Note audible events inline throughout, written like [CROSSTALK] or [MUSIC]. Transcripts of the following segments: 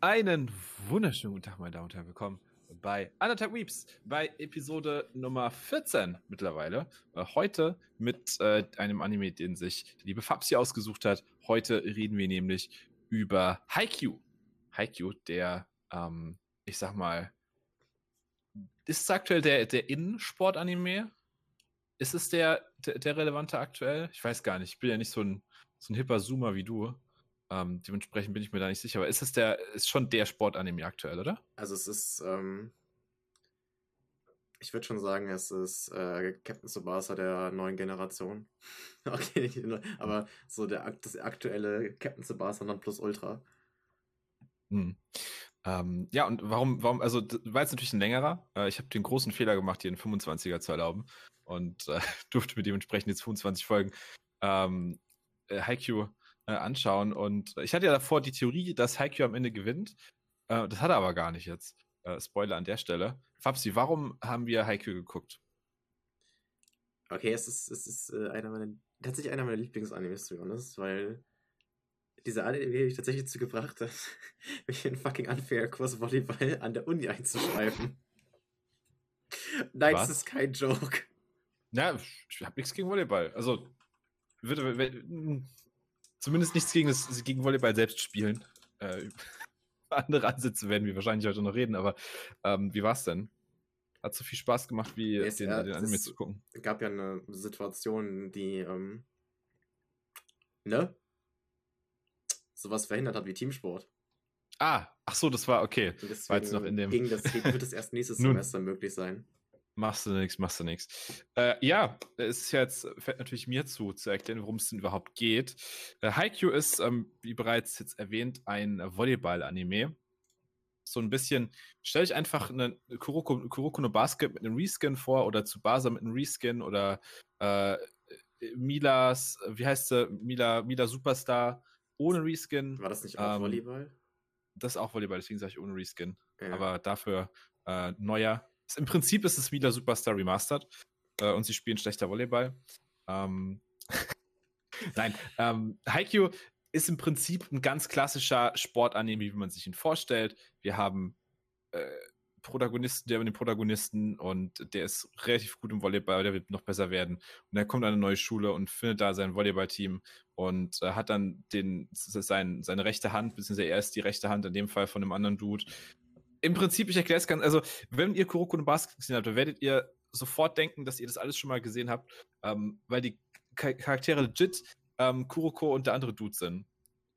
Einen wunderschönen guten Tag, meine Damen und Herren. Willkommen bei Anderthalb Weeps, bei Episode Nummer 14 mittlerweile. Äh, heute mit äh, einem Anime, den sich die liebe Fabsi ausgesucht hat. Heute reden wir nämlich über Haikyuu. Haikyuu, der, ähm, ich sag mal, ist es aktuell der, der Innensport-Anime? Ist es der, der, der relevante aktuell? Ich weiß gar nicht. Ich bin ja nicht so ein, so ein hipper Zoomer wie du. Ähm, dementsprechend bin ich mir da nicht sicher. Aber ist es der, ist schon der Sportanime aktuell, oder? Also es ist, ähm, ich würde schon sagen, es ist äh, Captain Tsubasa der neuen Generation. [LAUGHS] okay, nicht, aber so der, das aktuelle Captain Tsubasa plus Ultra. Hm. Ähm, ja, und warum, warum, also war jetzt natürlich ein längerer. Äh, ich habe den großen Fehler gemacht, hier einen 25er zu erlauben und äh, [LAUGHS] durfte mir dementsprechend jetzt 25 Folgen ähm, äh, Haikyuu äh, anschauen. Und ich hatte ja davor die Theorie, dass Haikyuu am Ende gewinnt. Äh, das hat er aber gar nicht jetzt. Äh, Spoiler an der Stelle. Fabsi, warum haben wir Haikyuu geguckt? Okay, es ist, es ist äh, einer meiner, tatsächlich einer meiner Lieblingsanimes, zu honest, weil dieser Anime mich tatsächlich dazu gebracht hat, [LAUGHS] mich in fucking unfair Kurs Volleyball an der Uni einzuschreiben. Nein, es ist kein Joke. Ja, ich habe nichts gegen Volleyball. Also, würde, zumindest nichts gegen, das, gegen Volleyball selbst spielen. Äh, andere Ansätze werden wir wahrscheinlich heute noch reden, aber ähm, wie war's denn? Hat so viel Spaß gemacht, wie es, den, ja, den Anime zu gucken. Es gab ja eine Situation, die, ähm, ne? Sowas verhindert hat wie Teamsport. Ah, ach so, das war okay. War jetzt noch in dem. Ging das, [LAUGHS] wird es erst nächstes Semester möglich sein. Machst du nichts, machst du nichts. Äh, ja, es ist jetzt, fällt natürlich mir zu, zu erklären, worum es denn überhaupt geht. Äh, Haikyuu ist, ähm, wie bereits jetzt erwähnt, ein Volleyball-Anime. So ein bisschen, stell dich einfach eine Kuroko, Kuroko no Basket mit einem Reskin vor oder Tsubasa mit einem Reskin oder äh, Milas, wie heißt sie, Mila, Mila Superstar ohne Reskin. War das nicht auch ähm, Volleyball? Das ist auch Volleyball, deswegen sage ich ohne Reskin. Ja. Aber dafür äh, neuer im Prinzip ist es wieder Superstar Remastered äh, und sie spielen schlechter Volleyball. Ähm, [LAUGHS] Nein, ähm, Haikyuu ist im Prinzip ein ganz klassischer Sportanime, wie man sich ihn vorstellt. Wir haben äh, Protagonisten, der den Protagonisten und der ist relativ gut im Volleyball, der wird noch besser werden. Und er kommt an eine neue Schule und findet da sein Volleyballteam und äh, hat dann den, sein, seine rechte Hand, beziehungsweise er ist die rechte Hand in dem Fall von einem anderen Dude im Prinzip, ich erkläre es ganz, also wenn ihr Kuroko no Basket gesehen habt, dann werdet ihr sofort denken, dass ihr das alles schon mal gesehen habt, ähm, weil die Charaktere legit ähm, Kuroko und der andere Dude sind.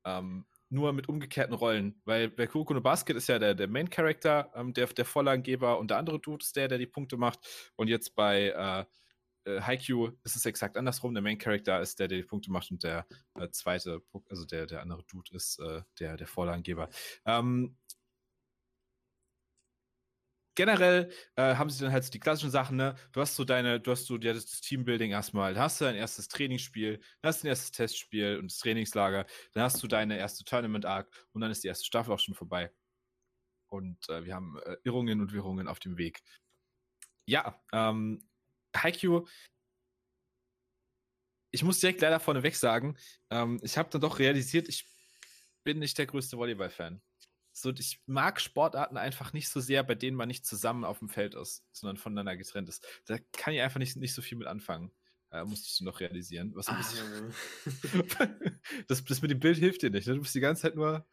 Ähm, nur mit umgekehrten Rollen, weil bei Kuroko no Basket ist ja der, der Main Character, ähm, der, der Vorlagengeber und der andere Dude ist der, der die Punkte macht. Und jetzt bei äh, äh, Haikyuu ist es exakt andersrum. Der Main Character ist der, der die Punkte macht und der äh, zweite, also der, der andere Dude ist äh, der, der Vorlagengeber. Ähm, generell äh, haben sie dann halt so die klassischen Sachen, ne? Du hast so deine, du hast so ja, das Teambuilding erstmal, dann hast du dein erstes Trainingsspiel, dann hast du dein erstes Testspiel und das Trainingslager, dann hast du deine erste Tournament-Arc und dann ist die erste Staffel auch schon vorbei. Und äh, wir haben äh, Irrungen und Wirrungen auf dem Weg. Ja, ähm, Haikyuu, ich muss direkt leider vorneweg sagen, ähm, ich habe dann doch realisiert, ich bin nicht der größte Volleyball-Fan so, ich mag Sportarten einfach nicht so sehr, bei denen man nicht zusammen auf dem Feld ist, sondern voneinander getrennt ist. Da kann ich einfach nicht, nicht so viel mit anfangen. Äh, musste ich noch realisieren. Was ah. [LAUGHS] das, das mit dem Bild hilft dir nicht. Ne? Du bist die ganze Zeit nur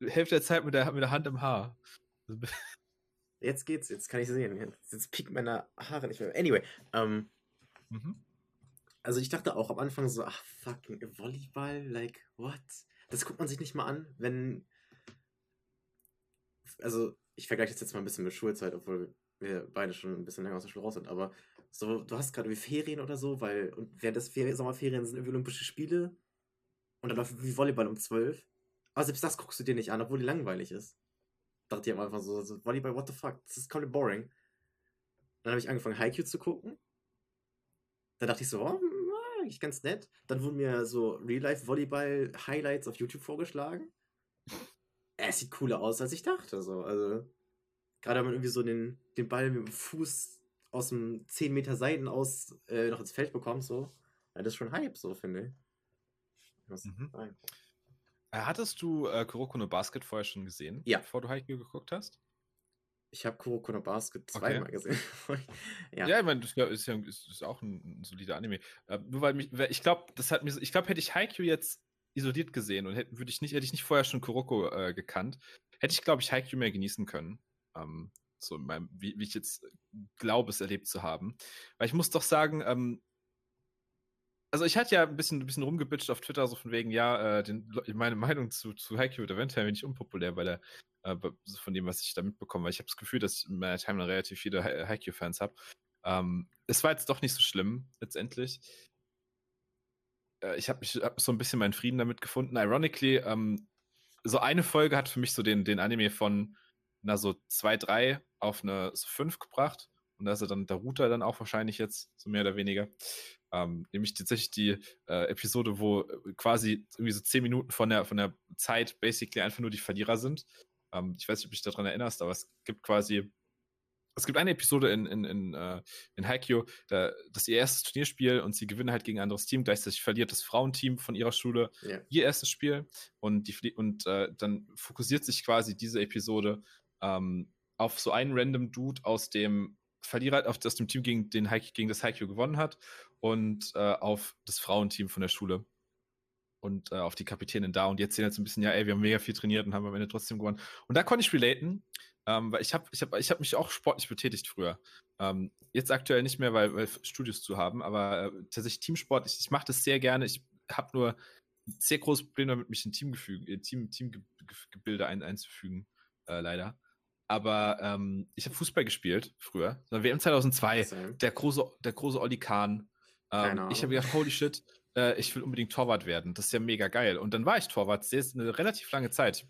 Hälfte der Zeit mit der, mit der Hand im Haar. [LAUGHS] Jetzt geht's, jetzt kann ich sehen. Jetzt, jetzt piekt meine Haare nicht mehr. Anyway, ähm, mhm. also ich dachte auch am Anfang so, ach fucking Volleyball, like what? Das guckt man sich nicht mal an, wenn also ich vergleiche das jetzt mal ein bisschen mit Schulzeit, obwohl wir beide schon ein bisschen länger aus der Schule raus sind, aber so, du hast gerade wie Ferien oder so, weil und während des Ferien, Sommerferien sind irgendwie Olympische Spiele und dann läuft wie Volleyball um 12. Aber selbst das guckst du dir nicht an, obwohl die langweilig ist. Dachte ich am Anfang so, so Volleyball, what the fuck, das ist komplett boring. Dann habe ich angefangen, Haikyuu zu gucken. Dann dachte ich so, oh, eigentlich ganz nett. Dann wurden mir so Real-Life-Volleyball-Highlights auf YouTube vorgeschlagen es sieht cooler aus, als ich dachte. So. Also, gerade wenn man irgendwie so den, den Ball mit dem Fuß aus dem 10 Meter Seiten aus äh, noch ins Feld bekommt, so. Ja, das ist schon Hype, so, finde ich. Mhm. Äh, hattest du äh, Kuroko no Basket vorher schon gesehen? Ja. Bevor du Haikyuu geguckt hast? Ich habe Kuroko no Basket zweimal okay. gesehen. [LAUGHS] ja. ja, ich meine, das ist ja ist, ist auch ein, ein, solider Anime. Äh, nur weil mich, ich glaube, das hat mir, ich glaube, hätte ich Haikyuu jetzt isoliert gesehen und hätte, würde ich nicht, hätte ich nicht vorher schon Kuroko äh, gekannt, hätte ich, glaube ich, Haikyuu mehr genießen können. Ähm, so meinem, wie, wie, ich jetzt glaube, es erlebt zu haben. Weil ich muss doch sagen, ähm, also ich hatte ja ein bisschen, ein bisschen rumgebitscht auf Twitter, so von wegen, ja, äh, den, meine Meinung zu, zu Haikyuu oder Eventuell ich unpopulär, weil er, äh, von dem, was ich da mitbekomme, weil ich habe das Gefühl, dass ich in meiner Timeline relativ viele Haikyuu-Fans habe. Ähm, es war jetzt doch nicht so schlimm, letztendlich. Äh, ich habe mich hab so ein bisschen meinen Frieden damit gefunden. Ironically, ähm, so eine Folge hat für mich so den, den Anime von na, so 2, 3 auf eine 5 gebracht. Und da ist er dann der Router dann auch wahrscheinlich jetzt, so mehr oder weniger. Ähm, nämlich tatsächlich die äh, Episode, wo äh, quasi irgendwie so zehn Minuten von der, von der Zeit basically einfach nur die Verlierer sind. Ähm, ich weiß nicht, ob du dich daran erinnerst, aber es gibt quasi. Es gibt eine Episode in, in, in, äh, in Haikyuu, da, das ist ihr erstes Turnierspiel und sie gewinnen halt gegen ein anderes Team. Gleichzeitig verliert das Frauenteam von ihrer Schule yeah. ihr erstes Spiel und, die, und äh, dann fokussiert sich quasi diese Episode ähm, auf so einen random Dude aus dem Verlierer, auf, aus dem Team gegen, den gegen das Haikyuu gewonnen hat und äh, auf das Frauenteam von der Schule und äh, auf die Kapitänin da. Und jetzt sehen jetzt ein bisschen, ja, ey, wir haben mega viel trainiert und haben am Ende trotzdem gewonnen. Und da konnte ich relaten, ähm, weil ich habe ich hab, ich hab mich auch sportlich betätigt früher. Ähm, jetzt aktuell nicht mehr, weil, weil Studios zu haben, aber äh, tatsächlich Teamsport, ich, ich mache das sehr gerne. Ich habe nur ein sehr großes Problem damit, mich in Teamgefüge, Team, Teamgebilde ein, einzufügen, äh, leider. Aber ähm, ich habe Fußball gespielt früher. WM 2002, der große, der große Olli Kahn, ähm, ich habe gedacht, holy shit, äh, ich will unbedingt Torwart werden. Das ist ja mega geil. Und dann war ich Torwart, sehr, eine relativ lange Zeit.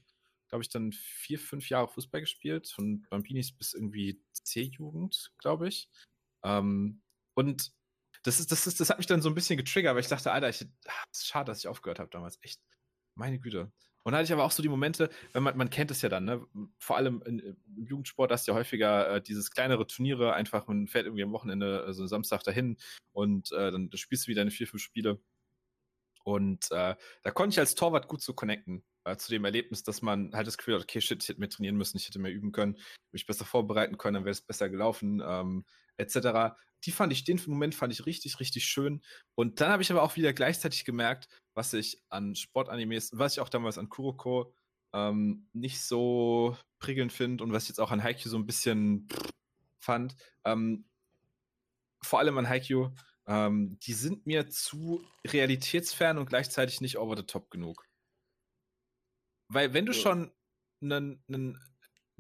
Glaube ich, dann vier, fünf Jahre Fußball gespielt, von Bambinis bis irgendwie C-Jugend, glaube ich. Ähm, und das ist, das ist, das hat mich dann so ein bisschen getriggert, weil ich dachte, Alter, ich, ach, schade, dass ich aufgehört habe damals. Echt. Meine Güte. Und da hatte ich aber auch so die Momente, wenn man, man kennt es ja dann, ne? vor allem in, im Jugendsport hast du ja häufiger äh, dieses kleinere Turniere, einfach man fährt irgendwie am Wochenende, also Samstag dahin und äh, dann spielst du wieder eine vier, fünf Spiele. Und äh, da konnte ich als Torwart gut so connecten äh, zu dem Erlebnis, dass man halt das Gefühl hat, okay, shit, ich hätte mehr trainieren müssen, ich hätte mehr üben können, mich besser vorbereiten können, dann wäre es besser gelaufen, ähm, etc. Die fand ich, den Moment fand ich richtig, richtig schön. Und dann habe ich aber auch wieder gleichzeitig gemerkt, was ich an Sportanimes, was ich auch damals an Kuroko ähm, nicht so prickelnd finde und was ich jetzt auch an Haikyuu so ein bisschen fand. Ähm, vor allem an Haikyuu, ähm, die sind mir zu realitätsfern und gleichzeitig nicht over the top genug. Weil wenn du schon einen, einen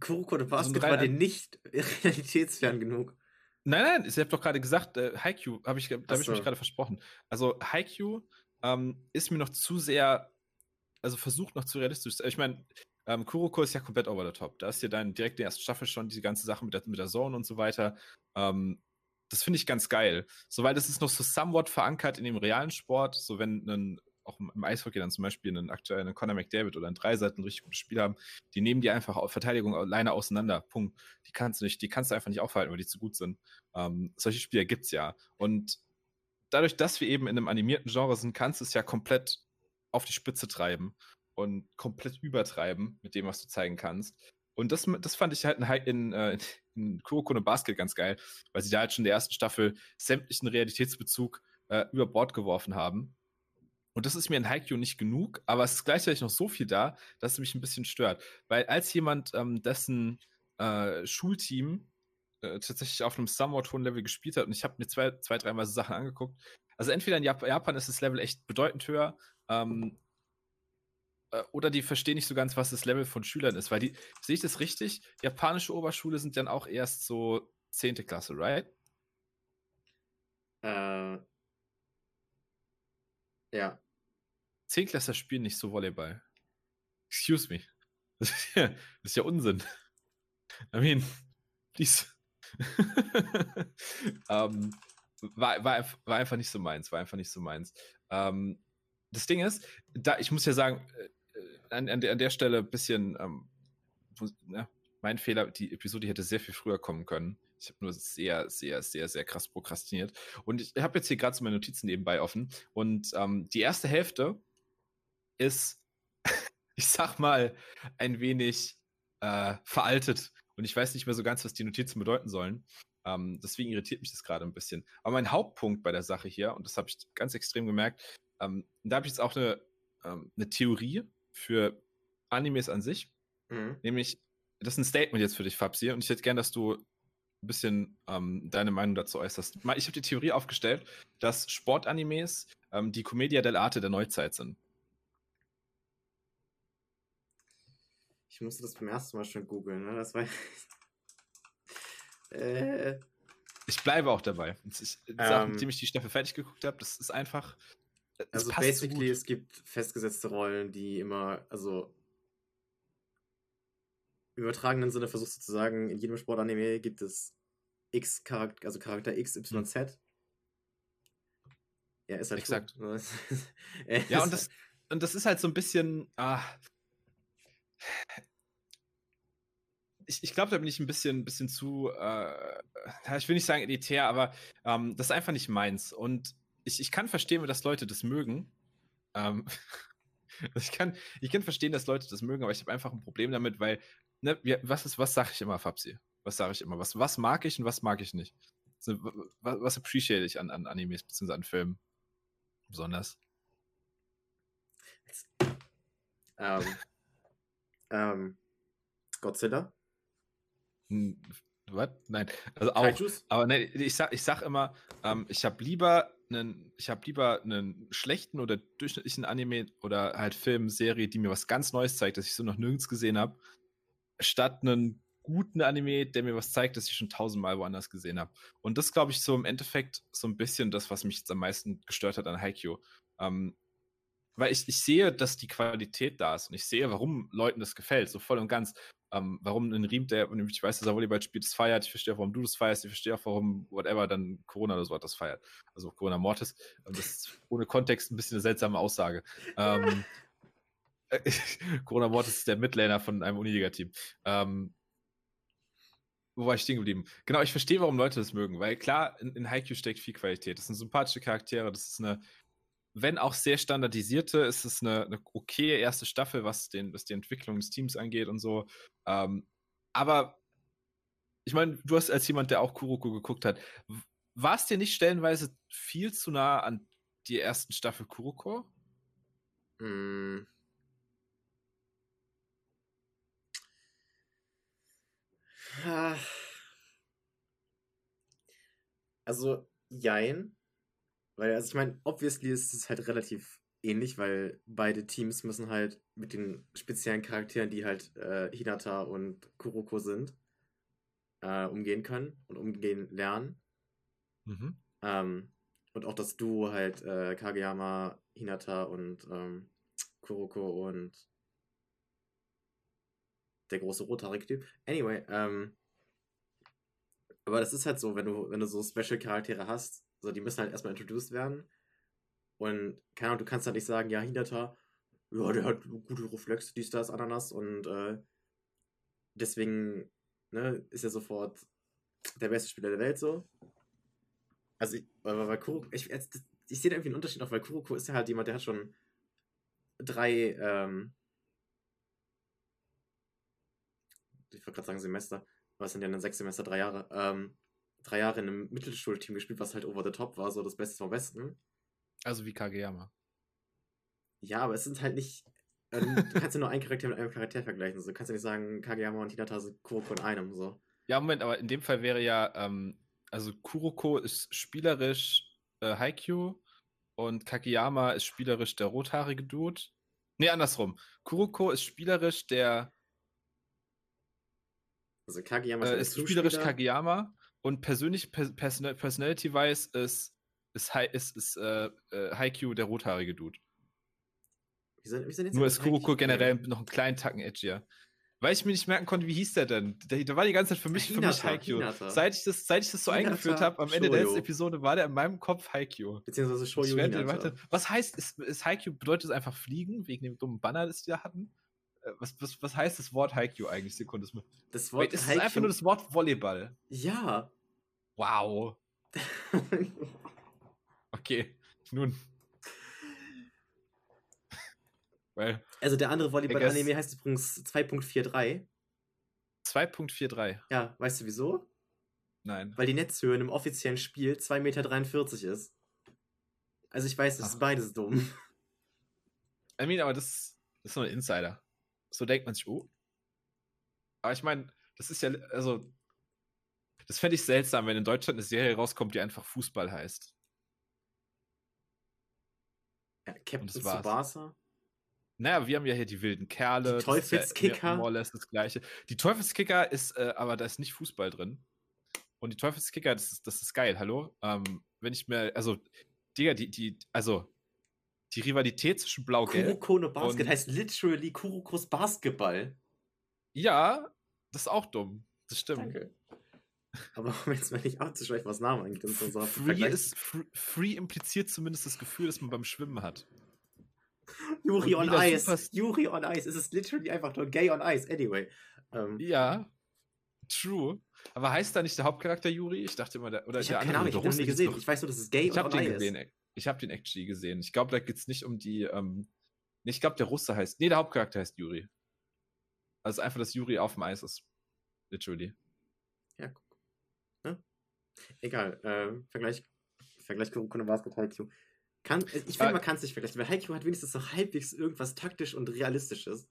Kuroko de Basket so war dir nicht [LAUGHS] realitätsfern genug. Nein, nein, ich habe doch gerade gesagt, äh, Haikyuu, hab ich, da habe ich mich gerade versprochen. Also Haikyuu ähm, ist mir noch zu sehr, also versucht noch zu realistisch. Ich meine, ähm, Kuroko ist ja komplett over the top. Da ist ja dann direkt in der ersten Staffel schon diese ganze Sache mit der, mit der Zone und so weiter. Ähm, das finde ich ganz geil. So, weil das ist noch so somewhat verankert in dem realen Sport. So, wenn ein, auch im Eishockey dann zum Beispiel einen aktuellen Conor McDavid oder ein Dreiseiten ein richtig gutes Spiel haben, die nehmen die einfach auf Verteidigung alleine auseinander. Punkt. Die kannst du nicht, die kannst du einfach nicht aufhalten, weil die zu gut sind. Ähm, solche Spieler gibt es ja. Und dadurch, dass wir eben in einem animierten Genre sind, kannst du es ja komplett auf die Spitze treiben und komplett übertreiben mit dem, was du zeigen kannst. Und das, das fand ich halt in, in, äh, in Kuroko no Basket ganz geil, weil sie da halt schon in der ersten Staffel sämtlichen Realitätsbezug äh, über Bord geworfen haben. Und das ist mir in Haikyuu nicht genug, aber es ist gleichzeitig noch so viel da, dass es mich ein bisschen stört. Weil als jemand, ähm, dessen äh, Schulteam äh, tatsächlich auf einem somewhat hohen Level gespielt hat und ich habe mir zwei, zwei, dreimal so Sachen angeguckt. Also entweder in Jap Japan ist das Level echt bedeutend höher, ähm, äh, oder die verstehen nicht so ganz, was das Level von Schülern ist, weil die, sehe ich das richtig? Japanische Oberschule sind dann auch erst so 10. Klasse, right? Äh, ja. Zehnklässler spielen nicht so Volleyball. Excuse me. [LAUGHS] Das ist ja, das ist ja Unsinn. I mean, please [LAUGHS] ähm, war, war, war, einfach nicht so meins, war einfach nicht so meins. Ähm, das Ding ist, da, ich muss ja sagen, äh, an, an, der, an der Stelle ein bisschen ähm, ja, mein Fehler, die Episode hätte sehr viel früher kommen können. Ich habe nur sehr, sehr, sehr, sehr krass prokrastiniert. Und ich habe jetzt hier gerade so meine Notizen nebenbei offen. Und ähm, die erste Hälfte ist [LAUGHS] ich sag mal, ein wenig äh, veraltet. Und ich weiß nicht mehr so ganz, was die Notizen bedeuten sollen. Ähm, deswegen irritiert mich das gerade ein bisschen. Aber mein Hauptpunkt bei der Sache hier, und das habe ich ganz extrem gemerkt, ähm, da habe ich jetzt auch eine, ähm, eine Theorie für Animes an sich. Mhm. Nämlich, das ist ein Statement jetzt für dich, Fabsi, und ich hätte gern, dass du ein bisschen ähm, deine Meinung dazu äußerst. Ich habe die Theorie aufgestellt, dass Sportanimes ähm, die Commedia dell'arte der Neuzeit sind. Ich musste das beim ersten Mal schon googeln, ne? Das war. [LAUGHS] äh. Ich bleibe auch dabei. Ich, ähm, nachdem ich die Staffel fertig geguckt habe, das ist einfach. Also basically, so es gibt festgesetzte Rollen, die immer, also im übertragenen Sinne versuchst du zu sagen, in jedem Sportanime gibt es X Charakter, also Charakter X, Y, Z. Hm. Ja, ist halt Exakt. [LAUGHS] ja, und das, und das ist halt so ein bisschen. Ah, ich, ich glaube, da bin ich ein bisschen, bisschen zu, äh, ich will nicht sagen elitär, aber ähm, das ist einfach nicht meins. Und ich, ich kann verstehen, dass Leute das mögen. Ähm, [LAUGHS] ich, kann, ich kann verstehen, dass Leute das mögen, aber ich habe einfach ein Problem damit, weil, ne, was was sage ich immer, Fabsi? Was sage ich immer? Was, was mag ich und was mag ich nicht? Also, was, was appreciate ich an, an Animes bzw. an Filmen? Besonders. Ähm, [LAUGHS] ähm, Godzilla? Was? Nein. Also auch. Kaijus? Aber ne, ich sag, ich sag immer, ähm, ich habe lieber einen, ich habe lieber einen schlechten oder durchschnittlichen Anime oder halt Film, Serie, die mir was ganz Neues zeigt, das ich so noch nirgends gesehen habe, statt einen guten Anime, der mir was zeigt, das ich schon tausendmal woanders gesehen habe. Und das glaube ich so im Endeffekt so ein bisschen das, was mich jetzt am meisten gestört hat an Haikyuu. Ähm, weil ich, ich sehe, dass die Qualität da ist und ich sehe, warum Leuten das gefällt, so voll und ganz. Ähm, warum ein Riem, der, ich weiß, dass er Volleyball spielt, das feiert. Ich verstehe auch, warum du das feierst. Ich verstehe auch, warum whatever dann Corona oder so hat das feiert. Also Corona Mortis. Das ist ohne Kontext ein bisschen eine seltsame Aussage. Ähm, [LAUGHS] [LAUGHS] Corona Mortis ist der Midlaner von einem Uniliga-Team. Ähm, wo war ich stehen geblieben? Genau, ich verstehe, warum Leute das mögen, weil klar, in, in Haikyuu steckt viel Qualität. Das sind sympathische Charaktere, das ist eine wenn auch sehr standardisierte, ist es eine, eine okaye erste Staffel, was, den, was die Entwicklung des Teams angeht und so. Ähm, aber ich meine, du hast als jemand, der auch Kuroko geguckt hat, war es dir nicht stellenweise viel zu nah an die ersten Staffel Kuroko? Mm. Also, jein. Weil, also ich meine, obviously ist es halt relativ ähnlich, weil beide Teams müssen halt mit den speziellen Charakteren, die halt äh, Hinata und Kuroko sind, äh, umgehen können und umgehen lernen. Mhm. Ähm, und auch das Duo halt äh, Kageyama, Hinata und ähm, Kuroko und der große rothaarige Typ. Anyway, ähm, aber das ist halt so, wenn du, wenn du so Special-Charaktere hast, so, die müssen halt erstmal introduced werden. Und keine Ahnung, du kannst halt nicht sagen, ja, Hinata, ja, der hat gute Reflexe, dies, das, Ananas und äh, deswegen ne, ist er sofort der beste Spieler der Welt so. Also, ich, weil, weil Kuroko, ich, ich sehe da irgendwie einen Unterschied noch, weil Kuroko ist ja halt jemand, der hat schon drei, ähm, ich wollte gerade sagen Semester, was sind ja dann sechs Semester, drei Jahre, ähm, drei Jahre in einem Mittelschulteam gespielt, was halt over the top war, so das Beste vom Besten. Also wie Kageyama. Ja, aber es sind halt nicht. Ähm, du [LAUGHS] kannst ja nur einen Charakter mit einem Charakter vergleichen. So. Du kannst ja nicht sagen, Kageyama und Hinata sind Kuroko in einem. So. Ja, Moment, aber in dem Fall wäre ja, ähm, also Kuroko ist spielerisch äh, Haikyuu und Kageyama ist spielerisch der rothaarige Dude. Nee, andersrum. Kuroko ist spielerisch der. Also Kageyama ist, äh, ist spielerisch Kageyama und persönlich, Person Personality-wise ist, ist, ist, ist äh, äh, Haikyuu der rothaarige Dude. Wie sind, wie sind Nur ist Kuroko generell noch einen kleinen Tacken edgier. Weil ich mir nicht merken konnte, wie hieß der denn? Der, der war die ganze Zeit für mich, Hinata, für mich Haikyuu. Seit ich das, seit ich das so Hinata, eingeführt habe, am Ende Shoyo. der letzten Episode, war der in meinem Kopf Haikyuu. Beziehungsweise Shoyo warte, Was heißt, ist, ist Haikyuu, bedeutet es einfach fliegen, wegen dem dummen Banner, das die da hatten? Was, was, was heißt das Wort Haikyuu eigentlich? Sekunde. Das Wort Wait, ist Haikyuu? einfach nur das Wort Volleyball? Ja. Wow. [LAUGHS] okay, nun. Weil also der andere Volleyball-Anime heißt übrigens 2.43. 2.43? Ja, weißt du wieso? Nein. Weil die Netzhöhe im offiziellen Spiel 2,43 Meter ist. Also ich weiß, das Ach. ist beides dumm. I mean, aber das, das ist nur ein Insider. So denkt man sich, oh. Aber ich meine, das ist ja, also, das fände ich seltsam, wenn in Deutschland eine Serie rauskommt, die einfach Fußball heißt. Ja, Captain Tsubasa. Naja, wir haben ja hier die wilden Kerle. Die Teufelskicker. Ja das Gleiche. Die Teufelskicker ist, äh, aber da ist nicht Fußball drin. Und die Teufelskicker, das ist, das ist geil, hallo? Ähm, wenn ich mir, also, Digga, die, die, also, die Rivalität zwischen Blau-Gelb. Kuroko no Basket heißt literally Kurokos Basketball. Ja, das ist auch dumm. Das stimmt. Danke. Aber um [LAUGHS] jetzt mal nicht abzuschweifen, was Namen angeht. So free, ist, free, free impliziert zumindest das Gefühl, dass man beim Schwimmen hat. Yuri on Ice. Yuri on Ice. Es ist literally einfach nur gay on Ice. Anyway. Ähm, ja, true. Aber heißt da nicht der Hauptcharakter Yuri? Ich dachte immer, der, oder ich habe keine Ahnung, ich habe den nie gesehen. Doch, ich weiß nur, dass es gay ich on Ice gesehen, ist. Ich habe den actually gesehen. Ich glaube, da geht es nicht um die. Ähm, ich glaube, der Russe heißt. Nee, der Hauptcharakter heißt Yuri. Also einfach, dass Yuri auf dem Eis ist. Literally. Ja, guck. Ne? Egal. Äh, Vergleich. Vergleich Kurokono Basket Haikyuu. Kann, äh, ich finde, äh, man kann es nicht vergleichen, weil Haikyuu hat wenigstens noch halbwegs irgendwas taktisch und realistisches.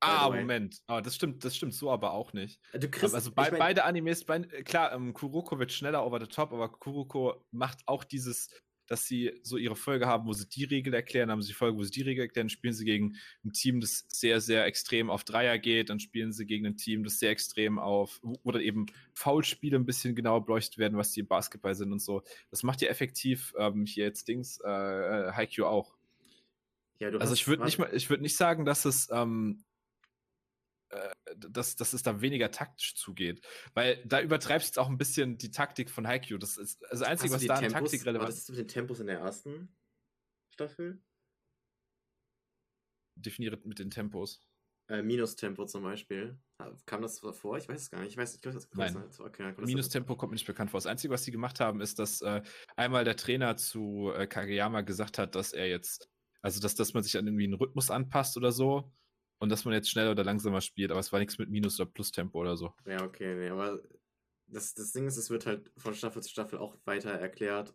Ah, Moment. Oh, das stimmt, das stimmt so aber auch nicht. Du kriegst, also bei, ich mein, beide Animes, bei, klar, ähm, Kuroko wird schneller over the top, aber Kuroko macht auch dieses dass sie so ihre Folge haben, wo sie die Regel erklären, haben sie die Folge, wo sie die Regel erklären, spielen sie gegen ein Team, das sehr, sehr extrem auf Dreier geht, dann spielen sie gegen ein Team, das sehr extrem auf, oder eben Foulspiele ein bisschen genauer beleuchtet werden, was die im Basketball sind und so. Das macht ja effektiv ähm, hier jetzt Dings, äh, äh Haikyuu auch. Ja, also ich würde nicht mal, ich würde nicht sagen, dass es ähm, äh, dass, dass es da weniger taktisch zugeht. Weil da übertreibst du jetzt auch ein bisschen die Taktik von Haikyuu. Das ist also das Einzige, was da Tempos, an Taktik relevant ist. Was ist mit den Tempos in der ersten Staffel? Definiert mit den Tempos. Äh, Minus-Tempo zum Beispiel. Kam das vor? Ich weiß es gar nicht. Ich weiß, ich glaube, das Nein. Halt. Okay, Minus-Tempo kommt mir nicht bekannt vor. Das Einzige, was sie gemacht haben, ist, dass äh, einmal der Trainer zu äh, Kageyama gesagt hat, dass er jetzt, also dass, dass man sich an irgendwie einen Rhythmus anpasst oder so und dass man jetzt schneller oder langsamer spielt, aber es war nichts mit Minus- oder Plus-Tempo oder so. Ja, okay, nee, aber das, das Ding ist, es wird halt von Staffel zu Staffel auch weiter erklärt.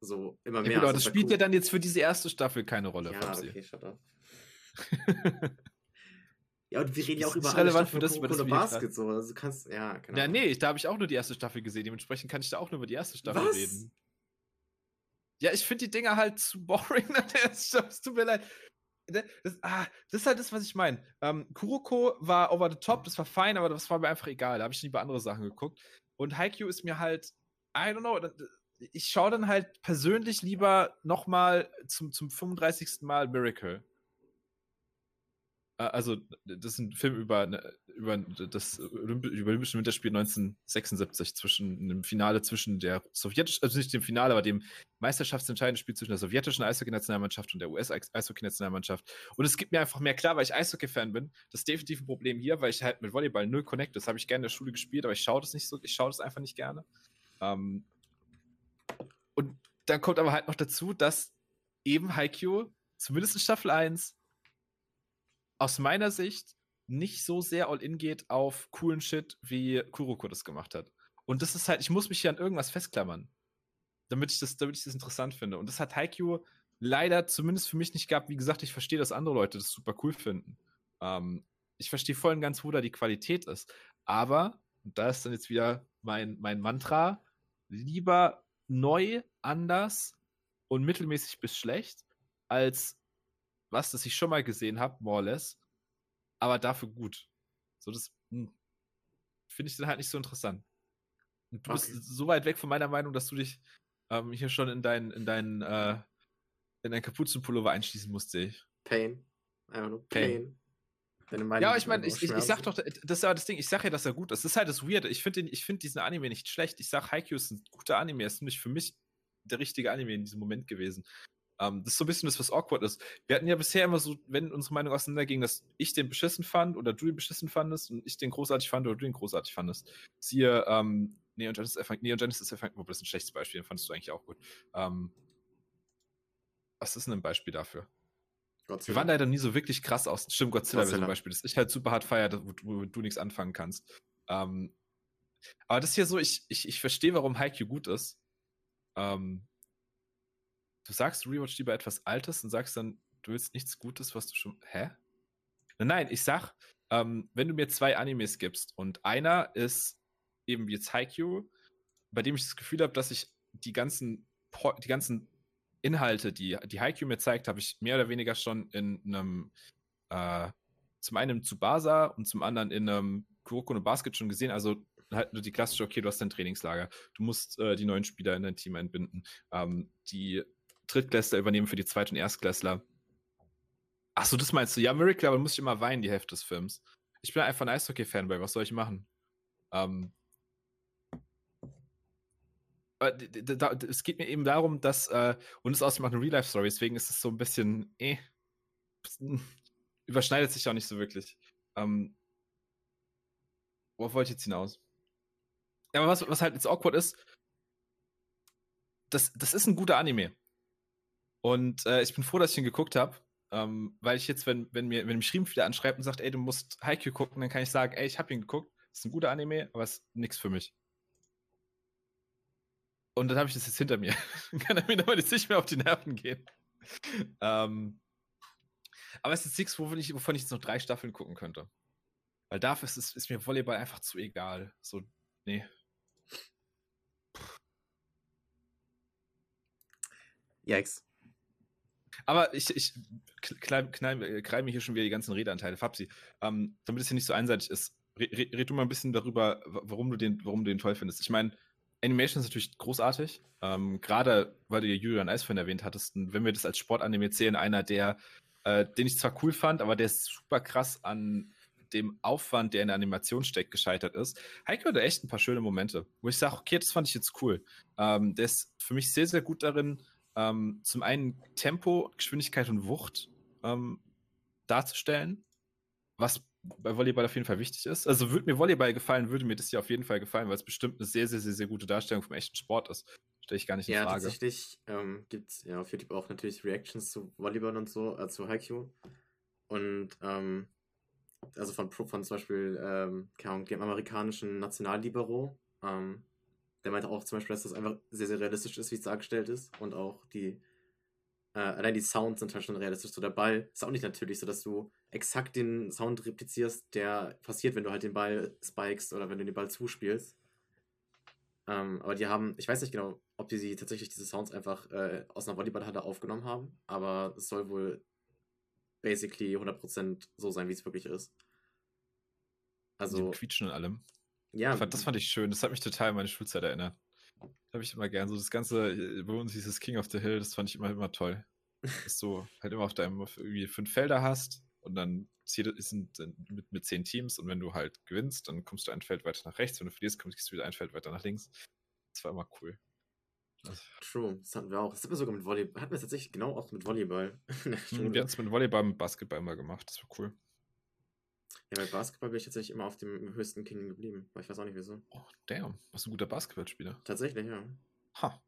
So immer mehr. Ja, gut, aber das spielt cool. ja dann jetzt für diese erste Staffel keine Rolle. Ja, Fabsi. okay, shut up. [LAUGHS] ja, und wir reden ja auch über relevant für das, über das Basket so. Also du kannst, ja, keine Ja, nee, da habe ich auch nur die erste Staffel gesehen. Dementsprechend kann ich da auch nur über die erste Staffel Was? reden. Ja, ich finde die Dinger halt zu boring nach der ersten Staffel. Es tut mir leid. Ne, das, ah, das ist halt das, was ich meine. Ähm, Kuroko war over the top, das war fein, aber das war mir einfach egal. Da habe ich lieber andere Sachen geguckt. Und Haikyuu ist mir halt, I don't know, ich schaue dann halt persönlich lieber nochmal zum, zum 35. Mal Miracle. Also, das ist ein Film über, ne, über das Olympische Winterspiel 1976 zwischen einem Finale zwischen der sowjetischen, also nicht dem Finale, aber dem meisterschaftsentscheidenden Spiel zwischen der sowjetischen Eishockey-Nationalmannschaft und der US-Eishockey-Nationalmannschaft. Und es gibt mir einfach mehr klar, weil ich Eishockey-Fan bin. Das ist definitiv ein Problem hier, weil ich halt mit Volleyball null connect. Das habe ich gerne in der Schule gespielt, aber ich schaue das nicht so, ich schaue das einfach nicht gerne. Ähm, und dann kommt aber halt noch dazu, dass eben Haikyuu, zumindest in Staffel 1, aus meiner Sicht nicht so sehr all-in geht auf coolen Shit, wie Kuroko das gemacht hat. Und das ist halt, ich muss mich hier an irgendwas festklammern, damit ich das, damit ich das interessant finde. Und das hat Haikyuu leider zumindest für mich nicht gehabt. Wie gesagt, ich verstehe, dass andere Leute das super cool finden. Ähm, ich verstehe voll und ganz, wo da die Qualität ist. Aber, und da ist dann jetzt wieder mein, mein Mantra, lieber neu, anders und mittelmäßig bis schlecht, als was, das ich schon mal gesehen habe, more or less, aber dafür gut. So, das hm, finde ich dann halt nicht so interessant. Und du okay. bist so weit weg von meiner Meinung, dass du dich ähm, hier schon in deinen, in deinen, äh, in deinen Kapuzenpullover einschließen musst, sehe ich. Pain. Einfach nur Pain. Pain. Ja, ich meine, ich, ich, ich, sag doch, das ist ja das Ding, ich sag ja, dass er gut ist. Das ist halt das Weirde. Ich finde find diesen Anime nicht schlecht. Ich sag, Haikyuu ist ein guter Anime. Er ist nämlich für mich der richtige Anime in diesem Moment gewesen. Um, ähm, das ist so ein bisschen das, was awkward ist. Wir hatten ja bisher immer so, wenn unsere Meinung auseinanderging, dass ich den beschissen fand oder du den beschissen fandest und ich den großartig fand oder du den großartig fandest. Siehe, ähm, Neon Genesis Effect, Neon Genesis Effect, das ist ein schlechtes Beispiel, den fandest du eigentlich auch gut. Ähm, was ist denn ein Beispiel dafür? Godzilla. Wir waren leider nie so wirklich krass aus. Stimmt, Godzilla, Godzilla. zum Beispiel. Das ich halt super hart feier, wo, wo du nichts anfangen kannst. Ähm, aber das ist ja so, ich, ich, ich verstehe, warum Haikyuu gut ist. Ähm, du sagst, Rewatch lieber etwas Altes und sagst dann, du willst nichts Gutes, was du schon. Hä? Nein, ich sag, ähm, wenn du mir zwei Animes gibst und einer ist eben jetzt Haikyuu, bei dem ich das Gefühl habe, dass ich die ganzen, die ganzen Inhalte, die, die Haikyuu mir zeigt, habe ich mehr oder weniger schon in einem, äh, zum einen im Tsubasa und zum anderen in einem Kuroko no Basket schon gesehen. Also halt nur die klassische, okay, du hast dein Trainingslager, du musst äh, die neuen Spieler in dein Team einbinden, ähm, die Drittklässler übernehmen für die Zweit- und Erstklässler. Achso, das meinst du? Ja, Miracle, aber muss ich immer weinen, die Hälfte des Films. Ich bin einfach ein Eishockey-Fanboy, was soll ich machen? Ähm, es geht mir eben darum, dass, äh, und es außerdem auch eine Real-Life-Story, deswegen ist es so ein bisschen, eh, überschneidet sich auch nicht so wirklich. Ähm, worauf wollte ich jetzt hinaus? Ja, aber was, was halt jetzt awkward ist, das, das ist ein guter Anime. Und äh, ich bin froh, dass ich ihn geguckt habe. Ähm, weil ich jetzt, wenn, wenn mir, wenn mich Schrieben wieder anschreibt und sagt, ey, du musst Haikyuu gucken, dann kann ich sagen, ey, ich habe ihn geguckt, ist ein guter Anime, aber es ist nichts für mich. Und dann habe ich das jetzt hinter mir. [LAUGHS] dann kann er mir damit jetzt nicht mehr auf die Nerven gehen. ähm, aber es ist nichts, wovon ich, wovon ich jetzt noch drei Staffeln gucken könnte. Weil dafür ist, ist, ist mir Volleyball einfach zu egal. So, nee. Yikes. Aber ich, ich knall, äh, hier schon wieder die ganzen Redeanteile. Fabsi, ähm, damit es hier nicht so einseitig ist, red, red du mal ein bisschen darüber, warum du den, warum du den toll findest. Ich meine, Animation ist natürlich großartig. Ähm, Gerade weil du ja Julian Eisfan erwähnt hattest. Und wenn wir das als Sportanime zählen, einer, der, äh, den ich zwar cool fand, aber der ist super krass an dem Aufwand, der in der Animation steckt, gescheitert ist. Heiko hatte echt ein paar schöne Momente, wo ich sage, okay, das fand ich jetzt cool. Ähm, der ist für mich sehr, sehr gut darin, ähm, zum einen Tempo, Geschwindigkeit und Wucht ähm, darzustellen, was bei Volleyball auf jeden Fall wichtig ist. Also würde mir Volleyball gefallen, würde mir das hier auf jeden Fall gefallen, weil es bestimmt eine sehr, sehr, sehr, sehr gute Darstellung vom echten Sport ist. Stelle ich gar nicht in ja, Frage. Ja, tatsächlich ähm, gibt es ja auf YouTube auch natürlich Reactions zu Volleyball und so, äh, zu Haikyuu. Und ähm, also von, von zum Beispiel ähm, dem amerikanischen Nationallibero, ähm, der meinte auch zum Beispiel, dass das einfach sehr, sehr realistisch ist, wie es dargestellt ist. Und auch die, äh, allein die Sounds sind halt schon realistisch. So der Ball ist auch nicht natürlich so, dass du exakt den Sound replizierst, der passiert, wenn du halt den Ball spikest oder wenn du den Ball zuspielst. Ähm, aber die haben, ich weiß nicht genau, ob die sie tatsächlich diese Sounds einfach äh, aus einer Volleyballhalle aufgenommen haben, aber es soll wohl basically 100% so sein, wie es wirklich ist. Also. Quietschen und allem. Ja. Fand, das fand ich schön. Das hat mich total an meine Schulzeit erinnert. Habe ich immer gern. So das Ganze, äh, bei uns hieß es King of the Hill, das fand ich immer, immer toll. [LAUGHS] Dass du halt immer auf deinem irgendwie fünf Felder hast und dann sind mit, mit zehn Teams und wenn du halt gewinnst, dann kommst du ein Feld weiter nach rechts. Wenn du verlierst, kommst du wieder ein Feld weiter nach links. Das war immer cool. Also, True, das hatten wir auch. Das hatten wir sogar mit Volleyball. Hatten wir tatsächlich genau auch mit Volleyball. [LAUGHS] Hm, wir hatten es mit Volleyball und Basketball mal gemacht. Das war cool. Ja, bei Basketball bin ich tatsächlich immer auf dem höchsten King geblieben. Aber ich weiß auch nicht wieso. Oh, damn. Was ein guter Basketballspieler. Tatsächlich, ja. Ha.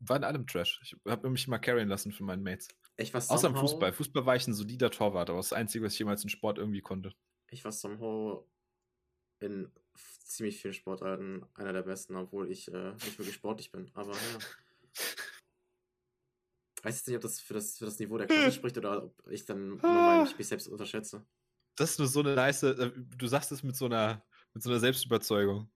War in allem Trash. Ich habe mich immer carryen lassen von meinen Mates. Ich war Außer im Fußball. Fußball war ich ein solider Torwart, aber das, das Einzige, was ich jemals in Sport irgendwie konnte. Ich war somehow in ziemlich vielen Sportarten einer der besten, obwohl ich äh, nicht wirklich sportlich bin. Aber ja. Ich [LAUGHS] weiß jetzt nicht, ob das für das, für das Niveau der Klasse [LAUGHS] spricht oder ob ich dann nur mein, mich selbst unterschätze das ist nur so eine nice, äh, du sagst es mit so einer, mit so einer Selbstüberzeugung.